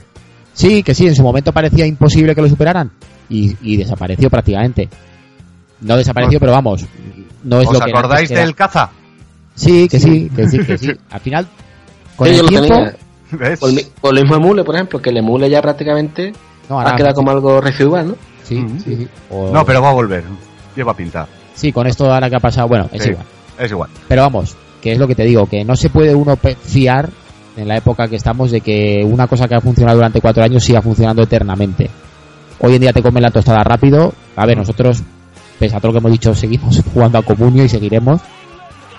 Sí, que sí, en su momento parecía imposible que lo superaran y, y desapareció prácticamente. No desapareció, pero vamos, no es
¿Os
lo que
acordáis
era.
del caza?
Sí, que sí, que sí, que sí. Al final, con
Sí,
el tiempo.
O el, mismo emule, por ejemplo, que el emule ya prácticamente
no,
ha quedado como algo residual, ¿no?
sí,
Mm.
sí, sí. O-
No, pero va a volver. Lleva pinta.
sí, con esto ahora que ha pasado, bueno, es
Sí.
igual.
Es igual.
Pero vamos, que es lo que te digo, que no se puede uno fiar en la época que estamos de que una cosa que ha funcionado durante cuatro años siga funcionando eternamente. Hoy en día te comen la tostada rápido. A ver, nosotros, pese a todo lo que hemos dicho, seguimos jugando a comunio y seguiremos.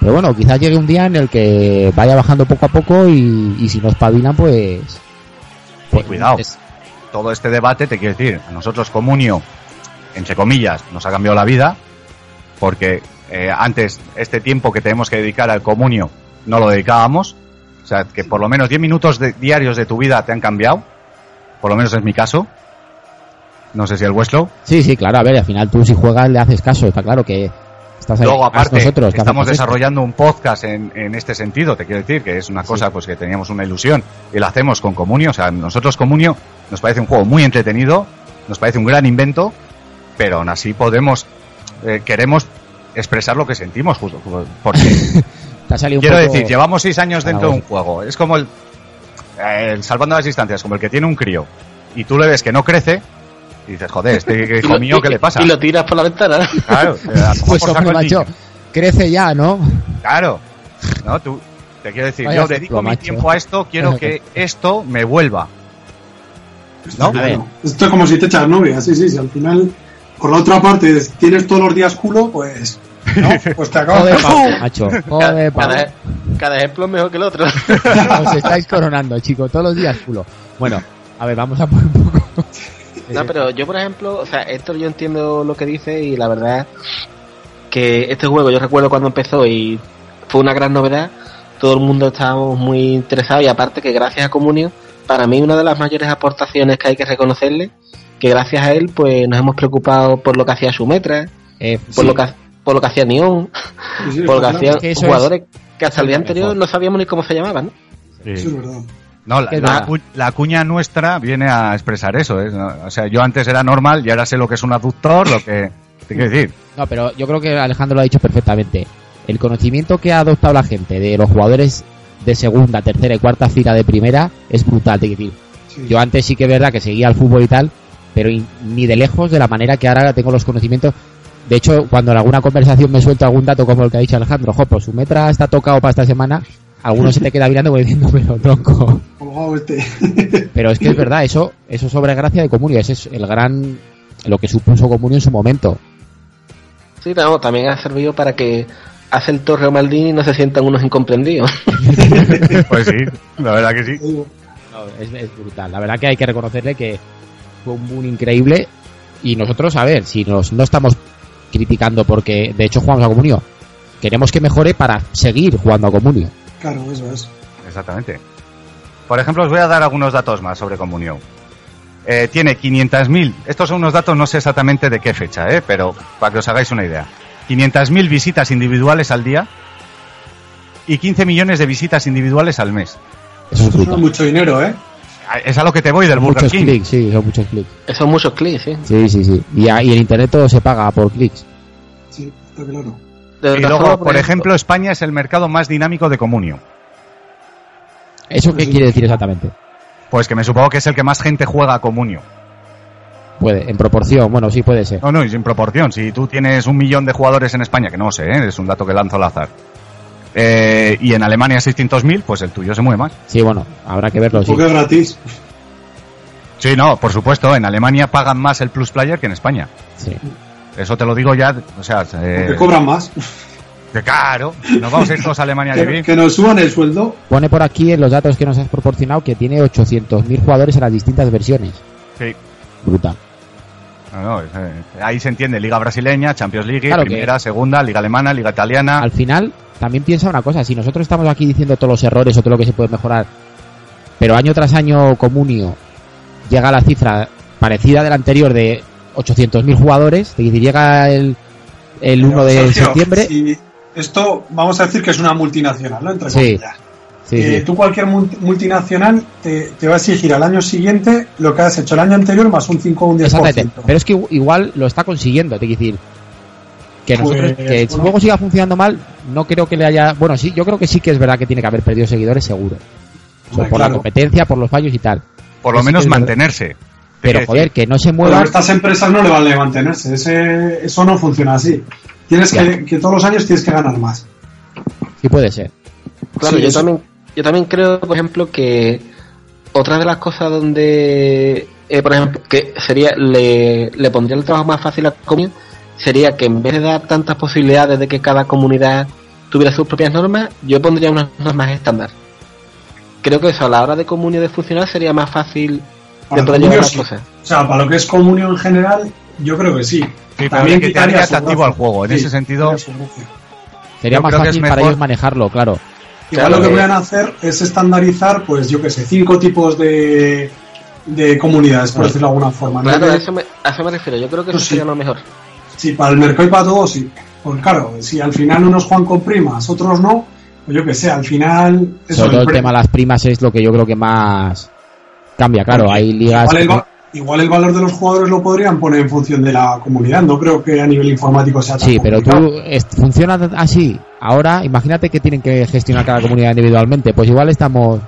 Pero bueno, quizás llegue un día en el que vaya bajando poco a poco y, y si no espabilan, pues... pues
cuidado.
es-
Todo este debate, te quiero decir, a nosotros Comunio, entre comillas, nos ha cambiado la vida, porque eh, antes este tiempo que tenemos que dedicar al Comunio no lo dedicábamos. O sea, que por lo menos 10 minutos de- diarios de tu vida te han cambiado. Por lo menos es mi caso. No sé si el vuestro.
Sí, sí, claro, a ver, al final tú si juegas le haces caso, está claro que estás.
Luego, aparte,
nosotros,
estamos
esto.
desarrollando un podcast en, en este sentido, te quiero decir, que es una cosa pues que teníamos una ilusión y la hacemos con Comunio. O sea, nosotros Comunio nos parece un juego muy entretenido, nos parece un gran invento, pero aún así podemos, eh, queremos expresar lo que sentimos, justo, porque quiero
poco-
decir, llevamos seis años dentro de un juego. Es como el, eh, el salvando las distancias, como el que tiene un crío y tú le ves que no crece y dices, joder, este hijo mío, ¿qué le pasa?
Y lo tiras por la ventana.
Claro, eh,
Pues
por
hombre, macho, crece ya, ¿no?
Claro. No, tú, te quiero decir,
Vaya
yo dedico mi
macho.
tiempo a esto, quiero que esto me vuelva. ¿No?
Claro. Esto es como si te echas novia, sí, sí, sí. Al final, por la otra parte, tienes todos los días culo, pues. ¿no? Pues te acabas.
Joder, pavo, macho.
Cada,
Joder,
cada, cada ejemplo es mejor que el otro.
Os estáis coronando, chicos, todos los días culo. Bueno, a ver, vamos a poner un poco.
No, pero yo, por ejemplo, o sea, esto yo entiendo lo que dice y la verdad que este juego yo recuerdo cuando empezó y fue una gran novedad. Todo el mundo estábamos muy interesados y aparte que gracias a Comunio, para mí una de las mayores aportaciones que hay que reconocerle, que gracias a él pues nos hemos preocupado por lo que hacía Sumetra,
Eh,
por
sí,
lo que por lo que hacía Neon,
Sí, sí,
por lo que hacían jugadores que hasta el día anterior
mejor.
no sabíamos ni cómo se llamaban. ¿no?
Sí, es verdad.
No, la, la cuña nuestra viene a expresar eso. ¿eh? O sea, yo antes era normal y ahora sé lo que es un aductor, lo que... Te quiero decir.
No, pero yo creo que Alejandro lo ha dicho perfectamente. El conocimiento que ha adoptado la gente de los jugadores de segunda, tercera y cuarta fila de primera es brutal. te quiero decir.
Sí.
Yo antes sí que es verdad que seguía al fútbol y tal, pero in- ni de lejos de la manera que ahora tengo los conocimientos. De hecho, cuando en alguna conversación me suelto algún dato como el que ha dicho Alejandro, jo, pues su metra está tocado para esta semana, alguno se te queda mirando como diciendo, pero tronco.
Este.
Pero es que es verdad, eso, eso sobre gracia de Comunio, ese es el gran, lo que supuso Comunio en su momento.
Sí, no, también ha servido para que hace el Torre o Maldini no se sientan unos incomprendidos.
Pues sí, la verdad que sí.
No, es, es brutal. La verdad que hay que reconocerle que fue un boom increíble y nosotros, a ver, si nos, no estamos criticando porque de hecho jugamos a Comunio, queremos que mejore para seguir jugando a Comunio.
Claro, eso es.
Exactamente. Por ejemplo, os voy a dar algunos datos más sobre Comunión. Eh, tiene 500.000, estos son unos datos, no sé exactamente de qué fecha, ¿eh? pero para que os hagáis una idea. 500.000 visitas individuales al día y 15 millones de visitas individuales al mes.
Eso es
mucho dinero, ¿eh?
Es a lo que te voy del Burger
Muchos
King.
clics, sí, son muchos clics.
Son muchos clics, ¿sí?
Sí, sí, sí. Y, a- y en internet todo se paga por clics.
Sí, está claro.
Y luego, por ejemplo, España es el mercado más dinámico de Comunio.
¿Eso qué
Sí.
quiere decir exactamente?
Pues que me supongo que es el que más gente juega a Comunio.
Puede, en proporción, bueno, sí puede ser.
No, no, y sin proporción. Si tú tienes un millón de jugadores en España, que no sé, ¿eh? es un dato que lanzo al azar, eh, y en Alemania 600.000, pues el tuyo se mueve más.
Sí, bueno, habrá que verlo, sí.
Porque es gratis.
Sí, no, por supuesto, en Alemania pagan más el Plus Player que en España.
sí.
Eso te lo digo ya, o sea,
Porque
eh,
cobran más.
que claro, nos vamos a ir todos a Alemania a
Que,
vivir.
que nos suban el sueldo.
Pone por aquí en los datos que nos has proporcionado que tiene 800.000 jugadores en las distintas versiones.
Sí.
Brutal.
No, no, es, eh, ahí se entiende Liga Brasileña, Champions League,
Claro que-
Primera, Segunda, Liga Alemana, Liga Italiana.
Al final, también piensa una cosa, si nosotros estamos aquí diciendo todos los errores o todo lo que se puede mejorar, pero año tras año Comunio llega a la cifra parecida del anterior de 800.000 jugadores, es decir, llega el, el 1 de
Sergio,
septiembre.
si esto, vamos a decir que es una multinacional, ¿no? Entre
Sí,
comillas.
Sí,
Eh,
sí.
Tú cualquier multi- multinacional te, te va a exigir al año siguiente lo que has hecho el año anterior más un 5 o un 10%.
Exactamente. Pero es que igu- igual lo está consiguiendo, te quiero decir. Que, nosotros,
Pues,
que el
bueno.
juego siga funcionando mal, no creo que le haya. Bueno, sí, yo creo que sí que es verdad que tiene que haber perdido seguidores, seguro. O sea,
Hombre,
por la competencia, por los fallos y tal.
Por lo menos mantenerse.
Pero joder, que no se
Bueno,
mueva.
estas empresas no le vale mantenerse. Ese, eso no funciona así. Tienes que, que todos los años tienes que ganar más.
Sí puede ser.
Claro,
Sí,
yo
eso-
también, yo también creo, por ejemplo, que otra de las cosas donde, eh, por ejemplo, que sería, le, le pondría el trabajo más fácil a Comunio, sería que en vez de dar tantas posibilidades de que cada comunidad tuviera sus propias normas, yo pondría unas normas estándar. Creo que eso a la hora de Comunio de funcionar sería más fácil
Para
llevar
sí.
cosas.
O sea, para lo que es comunio en general, yo creo que sí.
Sí, pero que te
quitaría
haría atractivo al juego. En ese sentido-.
Sería más fácil para ellos manejarlo, claro.
Igual
Claro,
lo que
eh.
pueden hacer es estandarizar, pues yo qué sé, cinco tipos de, de comunidades, por decirlo de alguna forma. ¿no?
Claro, a eso me, a eso me refiero. Yo creo que eso
Pues sí.
sería lo mejor.
Sí, para el mercado y para todos, sí. Pues claro, si al final unos juegan con primas, otros no, pues yo que sé, al final... eso,
Sobre todo el
pre-
tema de las primas es lo que yo creo que más cambia, claro. Hay ligas.
Igual el,
que-
va- igual el valor de los jugadores lo podrían poner en función de la comunidad, no creo que a nivel informático sea tan
Sí, pero
complicado.
tú funciona así. Ahora, imagínate que tienen que gestionar cada comunidad individualmente. Pues igual estamos.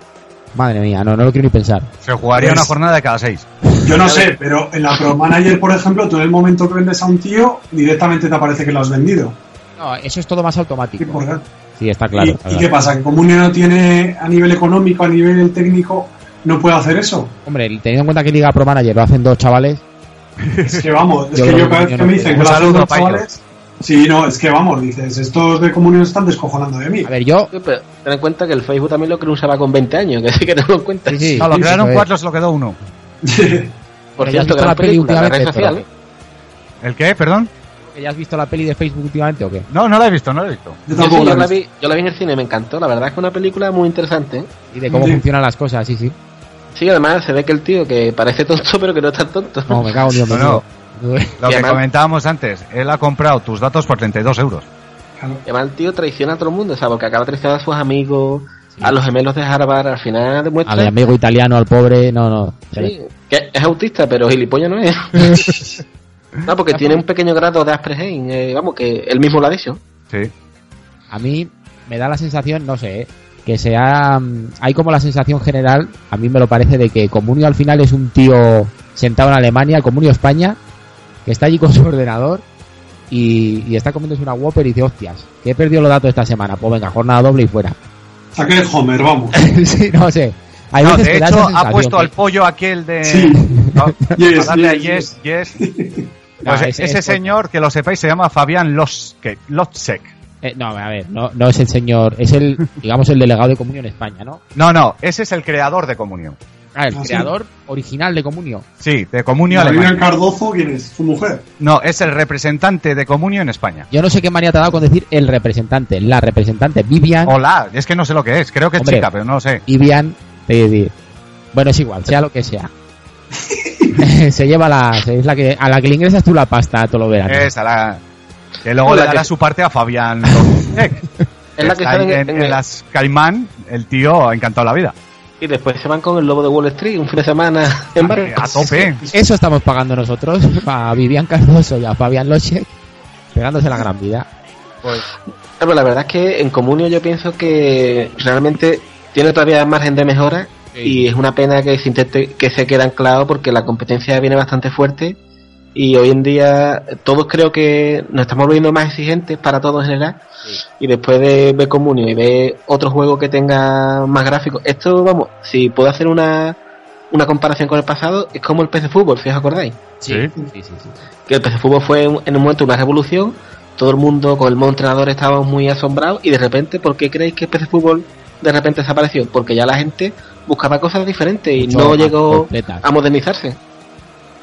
Madre mía, no, no lo quiero ni pensar.
Se jugaría
Pues-
una jornada de cada seis.
Yo no sé, pero en la Pro Manager, por ejemplo, tú en el momento que vendes a un tío, directamente te aparece que lo has vendido.
No, eso es todo más
¿Y,
automático.
por qué?
Sí, está claro.
¿Y-
está
¿Y,
claro.
qué pasa? ¿Que Comunio no tiene, a nivel económico, a nivel técnico, no puede hacer eso?
Hombre, teniendo en cuenta que Liga Pro Manager lo hacen dos chavales.
Es que vamos, es
Yo
que yo
que
cada vez que me dicen que lo hacen dos chavales... Sí, no, es que vamos, dices, estos de Comunio están descojonando de mí.
A ver, yo.
Sí, pero ten en cuenta que el Facebook también lo creó un chaval con 20 años, que sí que no lo cuenta.
Sí, sí.
No, lo
sí,
crearon cuatro, se lo quedó uno.
Por
Pero ya has
cierto, gran
la peli
película, la red
últimamente,
social.
pero-
¿El qué? Perdón.
¿Que ¿Ya has visto la peli de Facebook últimamente o qué?
No, no la he visto, no la he visto.
Yo
Yo,
tampoco
sí, yo
la
vi, yo la vi en el cine, me encantó. La verdad es que es una película muy interesante. ¿eh?
Y de cómo
Sí.
funcionan las cosas, sí, sí.
Sí, además se ve que el tío que parece tonto, pero que no es tan tonto.
No, me cago en Dios
No. Lo que
además-
comentábamos antes, él ha comprado tus datos por 32 euros.
Y además el tío traiciona a todo el mundo, o sea, porque acaba traicionando a sus amigos, a los gemelos de Harvard, al final demuestra
Al amigo italiano, al pobre, no, no.
sí, que es autista, pero gilipollas no es. no, porque tiene un pequeño grado de Asperger, eh, vamos, que él mismo lo ha dicho.
Sí.
A mí me da la sensación, no sé, ¿eh? Que sea. mm, Hay como la sensación general, a mí me lo parece, de que Comunio al final es un tío sentado en Alemania, Comunio España, que está allí con su ordenador y, y está comiéndose una Whopper y dice, hostias, que he perdido los datos esta semana. Pues venga, jornada doble y fuera.
Saqué el Homer, vamos.
sí, no sé. Hay
No,
veces
de hecho, ha puesto
que-
al pollo aquel de.
Sí.
No,
Yes,
a
yes,
yes, yes.
No,
Pues
ese-
señor, que lo sepáis, se llama Fabián Lotzek.
Eh, no, a ver, no, no es el señor, es el, digamos, el delegado de Comunio en España, ¿no?
No, no, ese es el creador de Comunión.
Ah, el
Ah, sí.
creador original de Comunio.
Sí, de Comunio Alemania.
Cardozo, ¿quién es? Su mujer.
No, es el representante de Comunio en España.
Yo no sé qué manía te ha dado con decir el representante, la representante, Vivian.
Hola, es que no sé lo que es, creo que es
Hombre.
chica, pero no lo sé.
Vivian, te decir. Bueno, es igual, sea lo que sea. se lleva la, es la que, a la que le ingresas tú la pasta todo lo verano.
Esa, la... Que luego le dará
que-
su parte a Fabián.
Es la que
Está
sale en,
en,
en
en
el-
las Caimán, el tío ha encantado la vida.
Y después se van con el lobo de Wall Street un fin de semana en barco.
A tope.
Eso estamos pagando nosotros a Vivian Cardoso y a Fabián Loche pegándose la gran vida.
Ah, pero la verdad es que en Comunio yo pienso que realmente tiene todavía margen de mejora y es una pena que se intente que se quede anclado porque la competencia viene bastante fuerte y hoy en día todos creo que nos estamos volviendo más exigentes para todo en general y después de ver Comunio y ver otro juego que tenga más gráficos esto vamos si puedo hacer una una comparación con el pasado es como el PC Fútbol si os acordáis
Sí.
sí, sí, sí.
que el PC Fútbol fue en un momento una revolución, todo el mundo con el modo entrenador estábamos muy asombrados y de repente, ¿por qué creéis que el PC Fútbol de repente desapareció? Porque ya la gente buscaba cosas diferentes y
Mucho
no llegó a modernizarse.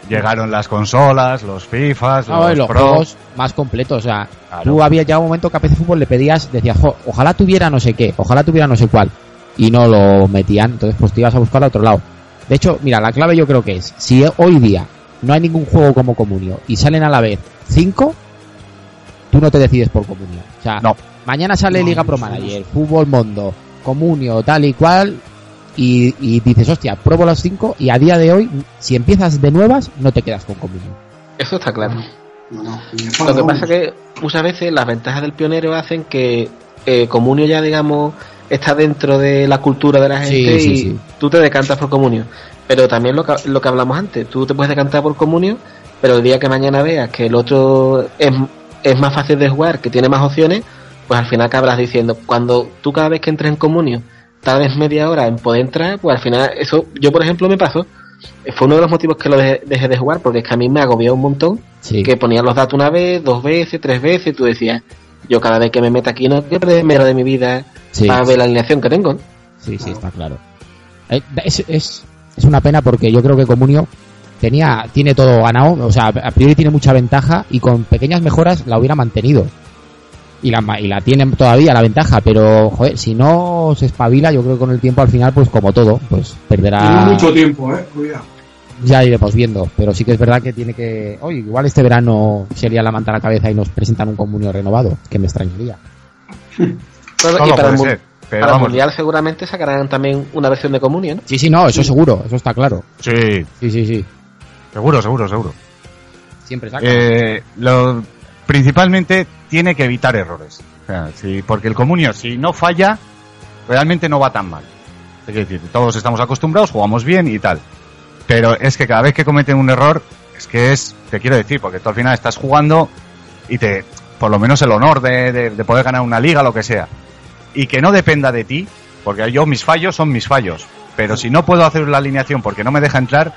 Llegaron las consolas, los FIFAs,
No,
los,
y los
Pro.
juegos más completos, o sea,
Claro.
tú había ya un momento que a PC Fútbol le pedías, decías, "Jo, ojalá tuviera no sé qué, ojalá tuviera no sé cuál, y no lo metían, entonces pues te ibas a buscar a otro lado. De hecho, mira, la clave yo creo que es, si hoy día no hay ningún juego como Comunio y salen a la vez cinco, tú no te decides por Comunio. O sea,
No.
mañana sale
No,
Liga
no
Pro. Manager, Fútbol Mundo, Comunio, tal y cual, y, y dices, hostia, pruebo los cinco y a día de hoy, si empiezas de nuevas, no te quedas con Comunio.
Eso está claro.
No, no,
Lo que pasa que muchas veces las ventajas del pionero hacen que eh, Comunio ya, digamos, está dentro de la cultura de la
Sí,
gente
sí,
y
sí.
tú te decantas por Comunio. Pero también lo que, lo que hablamos antes, tú te puedes decantar por Comunio, pero el día que mañana veas que el otro es, es más fácil de jugar, que tiene más opciones, pues al final acabarás diciendo, cuando tú cada vez que entres en Comunio tardes media hora en poder entrar, pues al final, eso, yo por ejemplo me pasó, fue uno de los motivos que lo dejé, dejé de jugar, porque es que a mí me agobió un montón
Sí.
que ponían los datos una vez, dos veces, tres veces, y tú decías, yo cada vez que me meta aquí no quiero hora de mi vida
Sí.
para ver la alineación que tengo.
Sí, sí, está claro. Eh, Es, es, es una pena porque yo creo que Comunio tenía, tiene todo ganado, o sea, a priori tiene mucha ventaja y con pequeñas mejoras la hubiera mantenido. Y la, y la tienen todavía la ventaja, pero joder, si no se espabila, yo creo que con el tiempo al final, pues como todo, pues perderá.
Tiene mucho tiempo, eh. Cuidado.
Ya iremos viendo, pero sí que es verdad que tiene que. Oye, igual este verano se lía la manta a la cabeza y nos presentan un comunio renovado, que me extrañaría.
Y para, el,
ser, pero
para el. Mundial seguramente sacarán también una versión de Comunio, ¿no?
Sí, sí, no, eso seguro, eso está claro.
Sí,
Sí, sí, sí.
seguro, seguro, seguro.
Siempre saca.
Eh, lo, principalmente tiene que evitar errores. Sí, porque el comunio, si no falla, realmente no va tan mal. Todos estamos acostumbrados, jugamos bien y tal. Pero es que cada vez que cometen un error, es que es, te quiero decir, porque tú al final estás jugando y te, por lo menos el honor de- de poder ganar una liga, lo que sea. Y que no dependa de ti, porque yo mis fallos son mis fallos. Pero si no puedo hacer la alineación porque no me deja entrar,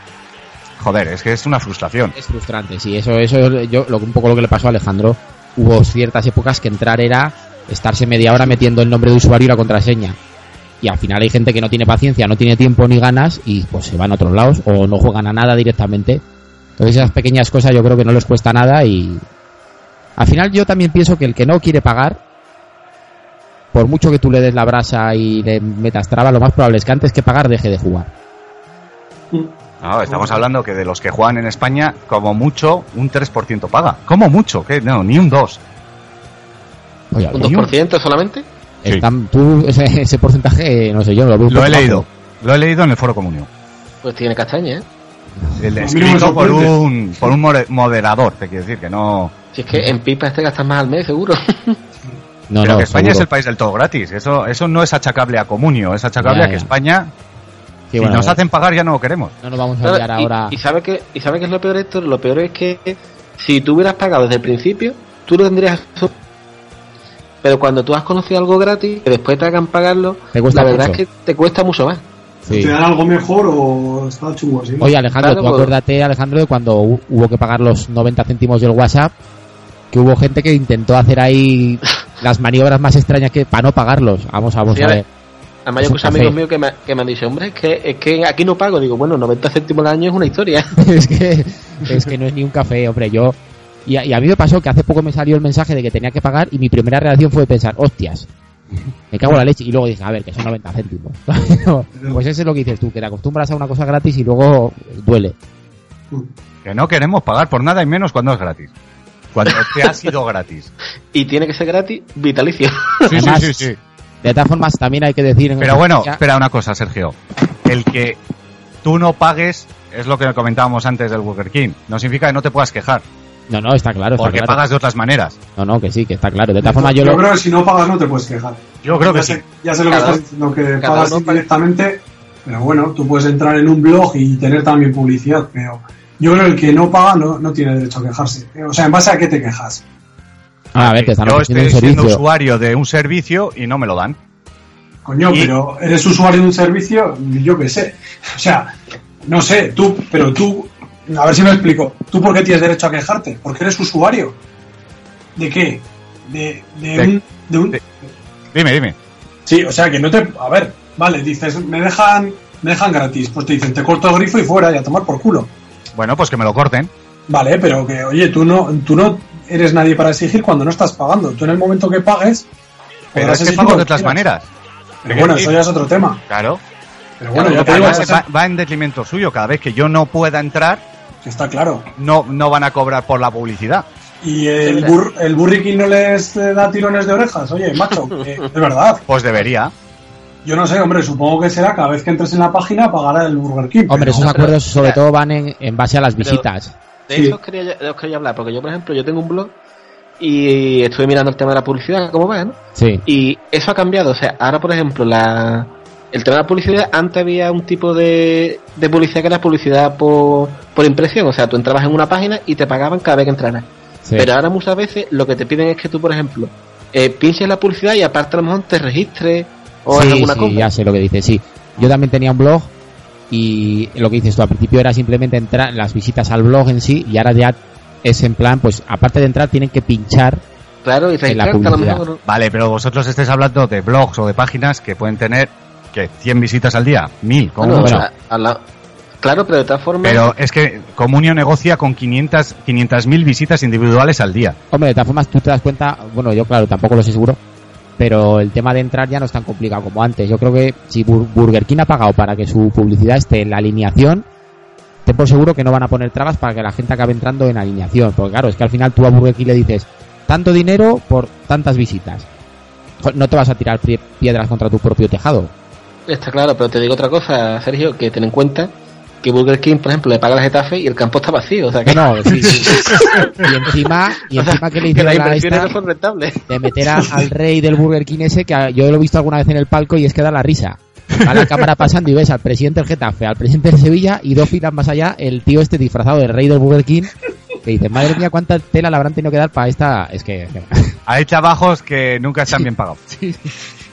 joder, es que es una frustración.
Es frustrante, sí, eso, eso yo, lo, un poco lo que le pasó a Alejandro. Hubo ciertas épocas que entrar era estarse media hora metiendo el nombre de usuario y la contraseña. Y al final hay gente que no tiene paciencia, no tiene tiempo ni ganas y pues se van a otros lados o no juegan a nada directamente. Entonces esas pequeñas cosas yo creo que no les cuesta nada y al final yo también pienso que el que no quiere pagar, por mucho que tú le des la brasa y le metas traba, lo más probable es que antes que pagar deje de jugar.
No, estamos hablando que de los que juegan en España, como mucho, un 3% paga. Como mucho, que no, ni un 2.
Oye,
Un
ni
2% solamente.
Sí.
Están- tú ese, ese porcentaje, no sé yo, lo un
Lo he
bajo.
leído. Lo he leído en el foro comunio.
Pues tiene castaña, ¿eh?
El escrito por un, por un moderador, te quiero decir que no.
Si es que en pipa este gastas más al mes, seguro.
No,
pero
no,
que España
seguro.
es el país del todo gratis. Eso, eso no es achacable a comunio, es achacable
Ya,
a que
ya.
España,
Sí,
si
bueno,
nos hacen pagar, ya no lo queremos.
no nos vamos a
Claro,
liar
y,
ahora.
y sabe que y sabe que es lo peor esto lo peor es que si tú hubieras pagado desde el principio tú lo tendrías pero cuando tú has conocido algo gratis que después te hagan pagarlo
Te cuesta
la verdad
mucho.
es que te cuesta mucho más
Sí.
¿Te dan algo mejor o está chungo así?
Oye, Alejandro,
Claro,
tú
pues-
acuérdate, Alejandro, de cuando hu- hubo que pagar los 90 céntimos del WhatsApp, que hubo gente que intentó hacer ahí las maniobras más extrañas que para no pagarlos. Vamos, vamos
Sí,
a
a
ver.
Además yo escucho amigos míos que me, que me han dicho hombre es que, es que aquí no pago digo bueno 90 céntimos al año es una historia
es que es que no es ni un café, hombre. Yo y a, y a mí me pasó que hace poco me salió el mensaje de que tenía que pagar y mi primera reacción fue pensar, hostias, me cago en la leche. Y luego dije, a ver, que son 90 céntimos. pues eso es lo que dices tú, que te acostumbras a una cosa gratis y luego duele.
Que no queremos pagar por nada y menos cuando es gratis. Cuando te ha sido gratis.
y tiene que ser gratis vitalicio
Sí,
Además,
sí, sí, sí.
De todas formas, también hay que decir... en
Pero bueno,
fecha-
espera una cosa, Sergio. El que tú no pagues es lo que comentábamos antes del Burger King. No significa que no te puedas quejar,
No, no, está claro, está
porque
claro.
pagas de otras maneras.
No, no, que sí, que está claro. De todas formas, yo,
yo
lo...
creo que si no pagas no te puedes quejar.
Yo creo que
ya
sí.
sé, ya sé lo que
Cada-
estás diciendo, que pagas directamente, pero bueno, tú puedes entrar en un blog y tener también publicidad, pero yo creo que el que no paga no, no tiene derecho a quejarse. O sea, ¿en base a qué te quejas?
Ah, a ver, te están
Yo estoy
un
siendo usuario de un servicio y no me lo dan.
Coño,
Y-
pero eres usuario de un servicio, yo qué sé. O sea, no sé, tú, pero tú, a ver si me explico. ¿Tú por qué tienes derecho a quejarte? Porque eres usuario. ¿De qué? De, de
De-
un... De un
Dime, dime.
Sí, o sea, que no te... A ver, vale, dices, me dejan, me dejan gratis. Pues te dicen, te corto el grifo y fuera, y a tomar por culo.
Bueno, pues que me lo corten.
Vale, pero que, oye, tú no, tú no eres nadie para exigir cuando no estás pagando. Tú en el momento que pagues...
Pero es que pago de otras maneras.
Pero bueno, eso ya es otro tema.
Claro.
Pero bueno,
Claro,
ya te digo,
va, va en detrimento suyo. Cada vez que yo no pueda entrar,
está claro.
no, no van a cobrar por la publicidad.
Y el, bur, el burriqui no les eh, da tirones de orejas. Oye, macho, que es verdad.
Pues debería.
Yo no sé, hombre, supongo que será cada vez que entres en la página pagará el Burger King.
Hombre,
pero-
esos acuerdos sobre todo van en, en base a las
Pero-
visitas.
De
Sí.
eso os quería, os quería hablar, porque yo, por ejemplo, yo tengo un blog y estuve mirando el tema de la publicidad, cómo va, ¿no?
Sí.
Y eso ha cambiado. O sea, ahora, por ejemplo, la, el tema de la publicidad, antes había un tipo de, de publicidad que era publicidad por, por impresión. O sea, tú entrabas en una página y te pagaban cada vez que entraras.
sí.
Pero ahora muchas veces lo que te piden es que tú, por ejemplo, eh, pinches la publicidad y aparte a lo mejor te registres o
sí,
alguna
sí,
cosa.
ya sé lo que dices, sí. Yo también tenía un blog y lo que dices tú, al principio era simplemente entrar las visitas al blog en sí y ahora ya es en plan, pues aparte de entrar tienen que pinchar.
Claro, y
En la publicidad.
mejor.
Vale, pero vosotros estáis hablando de blogs o de páginas que pueden tener que 100 visitas al día, 1000, como
Bueno,
mucho.
a- a la- claro, pero de todas formas.
Pero es que Comunio negocia con 500 500.000 visitas individuales al día.
Hombre, de todas formas tú te das cuenta, bueno, yo claro, tampoco lo sé seguro, pero el tema de entrar ya no es tan complicado como antes. Yo creo que si Bur- Burger King ha pagado para que su publicidad esté en la alineación, ten por seguro que no van a poner trabas para que la gente acabe entrando en alineación. Porque claro, es que al final tú a Burger King le dices tanto dinero por tantas visitas. No te vas a tirar pie- piedras contra tu propio tejado.
Está claro, pero te digo otra cosa, Sergio, que ten en cuenta que Burger King, por ejemplo, le paga al Getafe y el campo está vacío. O sea que,
No, sí, sí. Y encima, y
o sea,
encima que le hicieron
las
la esta
no son rentables.
de meter a- al rey del Burger King ese que a- yo lo he visto alguna vez en el palco y es que da la risa. Va la cámara pasando y ves al presidente del Getafe, al presidente de Sevilla y dos filas más allá el tío este disfrazado del rey del Burger King que dice, madre mía, cuánta tela le habrán tenido que dar para esta... Es que...
Hay trabajos que nunca están bien pagados.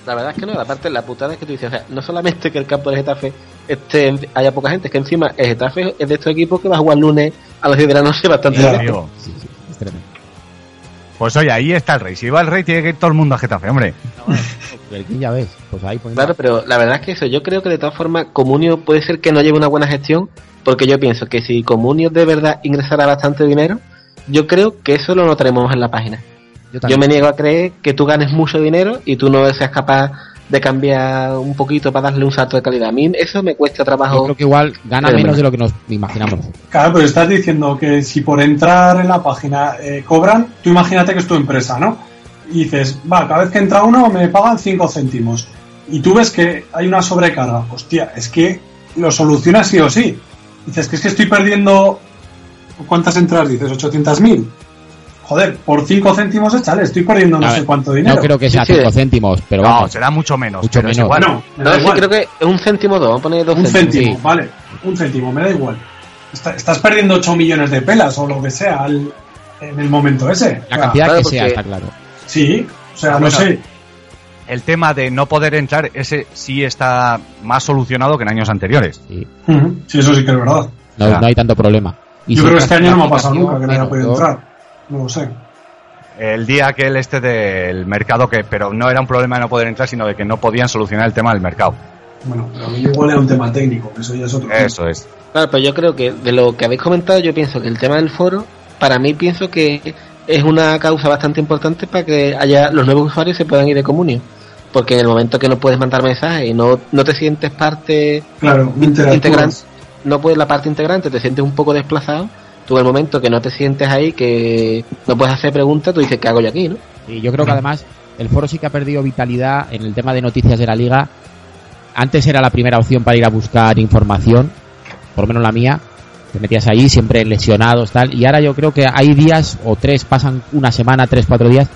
La verdad es que no, la parte, la putada es que tú dices, o sea, no solamente que el campo del Getafe esté, haya poca gente, es que encima el Getafe es de estos equipos que va a jugar lunes a las 10 de la noche bastante.
Amigo.
Sí, sí, es tremendo.
Pues oye, ahí está el rey. Si va el rey, tiene que ir todo el mundo a Getafe, hombre.
Ya ves, pues ahí.
Claro, pero la verdad es que eso, yo creo que de todas formas Comunio puede ser que no lleve una buena gestión, porque yo pienso que si Comunio de verdad ingresara bastante dinero, yo creo que eso lo notaremos en la página.
Yo
Yo me niego a creer que tú ganes mucho dinero y tú no seas capaz de cambiar un poquito para darle un salto de calidad. A mí eso me cuesta
Yo
trabajo.
creo que igual gana menos de lo que nos imaginamos.
Claro, pero estás diciendo que si por entrar en la página eh, cobran, tú imagínate que es tu empresa, ¿no? Y dices, va, cada vez que entra uno me pagan 5 céntimos. Y tú ves que hay una sobrecarga. Hostia, es que lo solucionas sí o sí. Dices que es que estoy perdiendo. ¿Cuántas entradas dices? ¿800.000? Joder, por 5 céntimos échale, estoy perdiendo no sé cuánto dinero.
No creo que sea
Sí, sí.
5 céntimos, pero
No,
vamos.
será mucho menos.
Mucho
pero es
menos.
igual.
Bueno, me
No,
da
sí,
igual.
creo que un céntimo dos, vamos a poner dos
Un
céntimos.
céntimo,
sí.
vale. Un céntimo, me da igual. Está- estás perdiendo 8 millones de pelas o lo que sea al- en el momento ese.
La
O sea,
cantidad
claro,
que sea,
porque-
está claro.
Sí, o sea, no sé.
El tema de no poder entrar, ese sí está más solucionado que en años anteriores.
Sí.
Ujú, Sí, eso sí que es verdad.
No,
Claro.
no hay tanto problema. Y
Yo
si
creo que este año no me ha pasado nunca que no haya podido entrar. No lo sé.
El día que el este del mercado, que pero no era un problema de no poder entrar, sino de que no podían solucionar el tema del mercado.
Bueno, pero a mí igual era un tema técnico, eso ya es otro tema.
Eso es.
Claro, pero yo creo que de lo que habéis comentado, yo pienso que el tema del foro, para mí pienso que es una causa bastante importante para que haya los nuevos usuarios se puedan ir de comunio. Porque en el momento que no puedes mandar mensajes y no, no te sientes parte
Claro,
integrante, no puedes la parte integrante, te sientes un poco desplazado, tú el momento que no te sientes ahí, que no puedes hacer preguntas, tú dices, ¿qué hago yo aquí? ¿no?
Y yo creo que además el foro sí que ha perdido vitalidad en el tema de noticias de la liga. Antes era la primera opción para ir a buscar información, por lo menos la mía. Te metías ahí, siempre lesionados, tal. Y ahora yo creo que hay días o tres, pasan una semana, tres, cuatro días,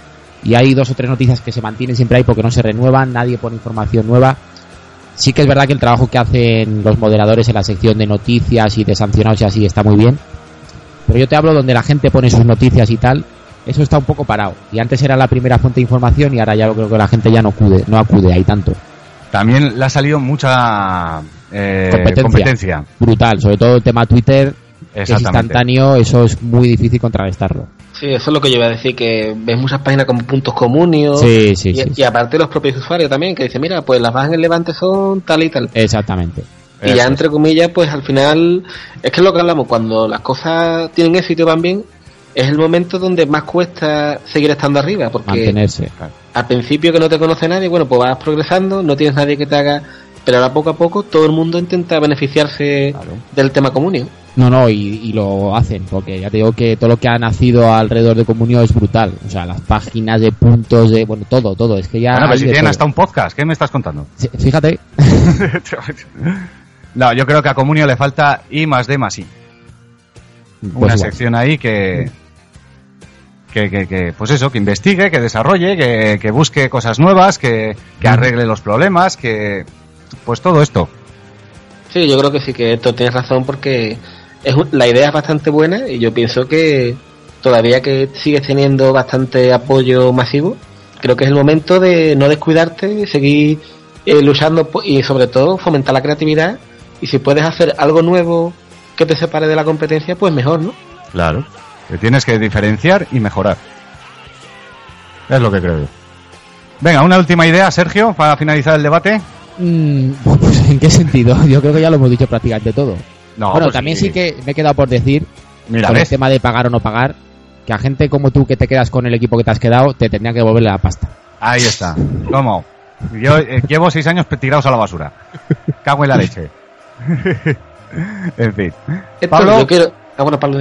y hay dos o tres noticias que se mantienen siempre ahí porque no se renuevan, nadie pone información nueva. Sí que es verdad que el trabajo que hacen los moderadores en la sección de noticias y de sancionados y así está muy bien. Pero yo te hablo donde la gente pone sus noticias y tal, eso está un poco parado. Y antes era la primera fuente de información y ahora ya yo creo que la gente ya no acude, no acude ahí tanto.
También le ha salido mucha eh,
Competencia.
competencia.
Brutal, sobre todo el tema Twitter, que es instantáneo, eso es muy difícil contrarrestarlo.
Sí, eso es lo que yo iba a decir, que ves muchas páginas como puntos comunios.
Sí, sí,
y,
sí,
y aparte los propios usuarios también, que dicen, mira, pues las bajas en el levante son tal y tal.
Exactamente.
Y ya entre comillas, pues al final, es que es lo que hablamos, cuando las cosas tienen éxito y van bien, es el momento donde más cuesta seguir estando arriba, porque
Mantenerse.
al principio que no te conoce nadie, bueno, pues vas progresando, no tienes nadie que te haga pero ahora poco a poco todo el mundo intenta beneficiarse
Claro.
del tema comunio.
No, no, y, y lo hacen, porque ya te digo que todo lo que ha nacido alrededor de Comunio es brutal. O sea, las páginas de puntos, de. Bueno, todo, todo. Es que ya.
Bueno, pero si tienen
todo.
hasta un podcast, ¿qué me estás contando?
Sí, Fíjate,
no, yo creo que a Comunio le falta I más D más I.
pues
Una
igual.
sección ahí que, que, que, que, pues eso, que investigue, que desarrolle, que, que busque cosas nuevas, que, que arregle los problemas, que, pues todo esto.
Sí, yo creo que sí que esto tienes razón porque es un- la idea es bastante buena y yo pienso que todavía que sigues teniendo bastante apoyo masivo, creo que es el momento de no descuidarte, seguir eh, luchando po- y sobre todo fomentar la creatividad y si puedes hacer algo nuevo que te separe de la competencia, pues mejor, ¿no?
Claro. Te tienes que diferenciar y mejorar. Es lo que creo yo. Venga, una última idea, Sergio, para finalizar el debate.
Mm, pues, ¿En qué sentido? Yo creo que ya lo hemos dicho prácticamente todo.
No,
bueno,
pues
también sí. que me he quedado por decir,
Mira,
con el tema de pagar o no pagar, que a gente como tú que te quedas con el equipo que te has quedado, te tendrían que devolverle la pasta.
Ahí está. ¿Cómo? Yo eh, llevo seis años tirados a la basura. Cago en la leche. en fin.
Esto
Pablo.
yo quiero... Ah, bueno, Pablo.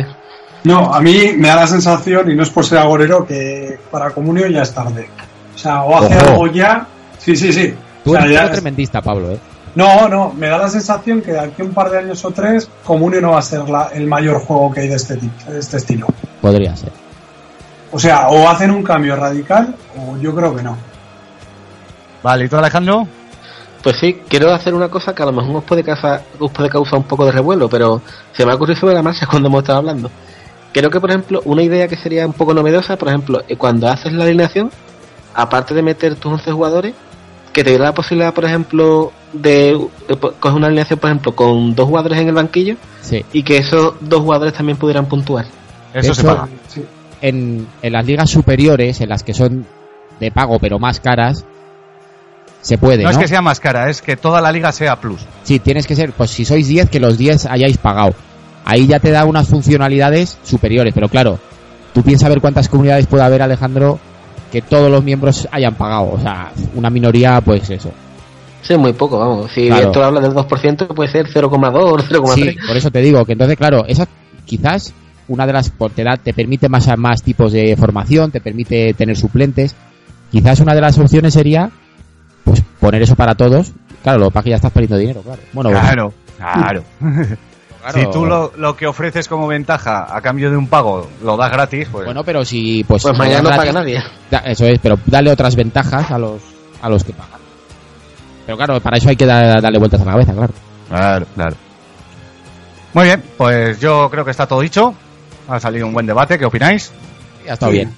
No, a mí me da la sensación, y no es por ser agorero, que para Comunio ya es tarde. O sea, o hace
Ojo.
algo ya. Sí, sí, sí.
Tú
O sea,
eres
ya
un
es-
tremendista, Pablo, ¿eh?
No, no, me da la sensación que de aquí a un par de años o tres, Comunio no va a ser la- el mayor juego que hay de este, tipo, de este estilo.
Podría ser.
O sea, o hacen un cambio radical, o yo creo que no.
Vale, ¿y tú, Alejandro?
Pues sí, quiero hacer una cosa que a lo mejor os puede, causar, os puede causar un poco de revuelo, pero se me ha ocurrido sobre la marcha cuando hemos estado hablando. Creo que, por ejemplo, una idea que sería un poco novedosa, por ejemplo, eh, cuando haces la alineación, aparte de meter tus 11 jugadores, que te diera la posibilidad, por ejemplo, de, coger una alineación, por ejemplo, con dos jugadores en el banquillo
Sí.
y que esos dos jugadores también pudieran puntuar.
Eso, se paga.
En, en las ligas superiores, en las que son de pago pero más caras, se puede,
No
¿no?
es que sea más cara, es que toda la liga sea plus.
Sí, tienes que ser, pues si sois 10, que los 10 hayáis pagado. Ahí ya te da unas funcionalidades superiores, pero claro, tú piensas ver cuántas comunidades puede haber, Alejandro, que todos los miembros hayan pagado. O sea, una minoría, pues eso.
Sí, muy poco, vamos. Si
Claro.
esto habla del 2%, puede ser 0,2, 0,3.
Sí, por eso te digo que entonces, claro, esa quizás una de las por- te, da- te permite más más tipos de formación, te permite tener suplentes. Quizás una de las opciones sería pues poner eso para todos. Claro, lo que pasa es que ya estás perdiendo dinero, claro. Bueno,
Claro, claro.
claro.
Si tú lo, lo que ofreces como ventaja a cambio de un pago lo das gratis, pues
Bueno, pero si pues,
Pues mañana no paga nadie.
Da- eso es, pero dale otras ventajas a los a los que pagan. Pero claro, para eso hay que da- darle vueltas a la cabeza, claro.
Claro, claro. Muy bien, pues yo creo que está todo dicho. Ha salido un buen debate, ¿qué opináis?
Ya está
Sí.
bien.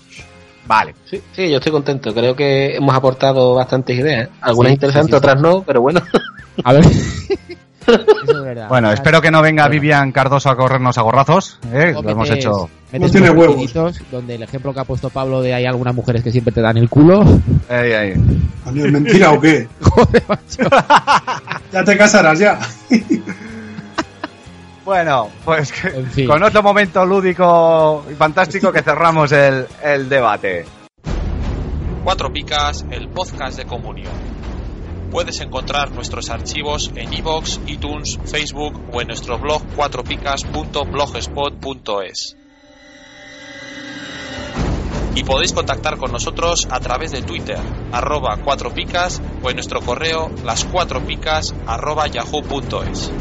Vale.
Sí, sí, yo estoy contento. Creo que hemos aportado bastantes ideas. ¿eh? Algunas
Sí,
interesantes,
sí, sí, sí.
otras no, pero bueno.
A ver. Eso es verdad.
Bueno, espero que no venga
Bueno.
Vivian Cardoso a corrernos a gorrazos. ¿eh? Lo hemos hecho.
metes
No tiene huevos.
Donde el ejemplo que ha puesto Pablo de hay algunas mujeres que siempre te dan el culo.
Ahí, ahí.
Coño, ¿Es mentira o qué?
Joder, macho.
Ya te casarás ya.
Bueno, pues que-
En fin.
con otro momento lúdico y fantástico que cerramos el, el debate.
Cuatro Picas, el podcast de Comunión. Puedes encontrar nuestros archivos en iVoox, iTunes, Facebook o en nuestro blog cuatropicas.blogspot.es. Y podéis contactar con nosotros a través de Twitter, arroba cuatro picas o en nuestro correo las cuatro picas arroba yahoo.es.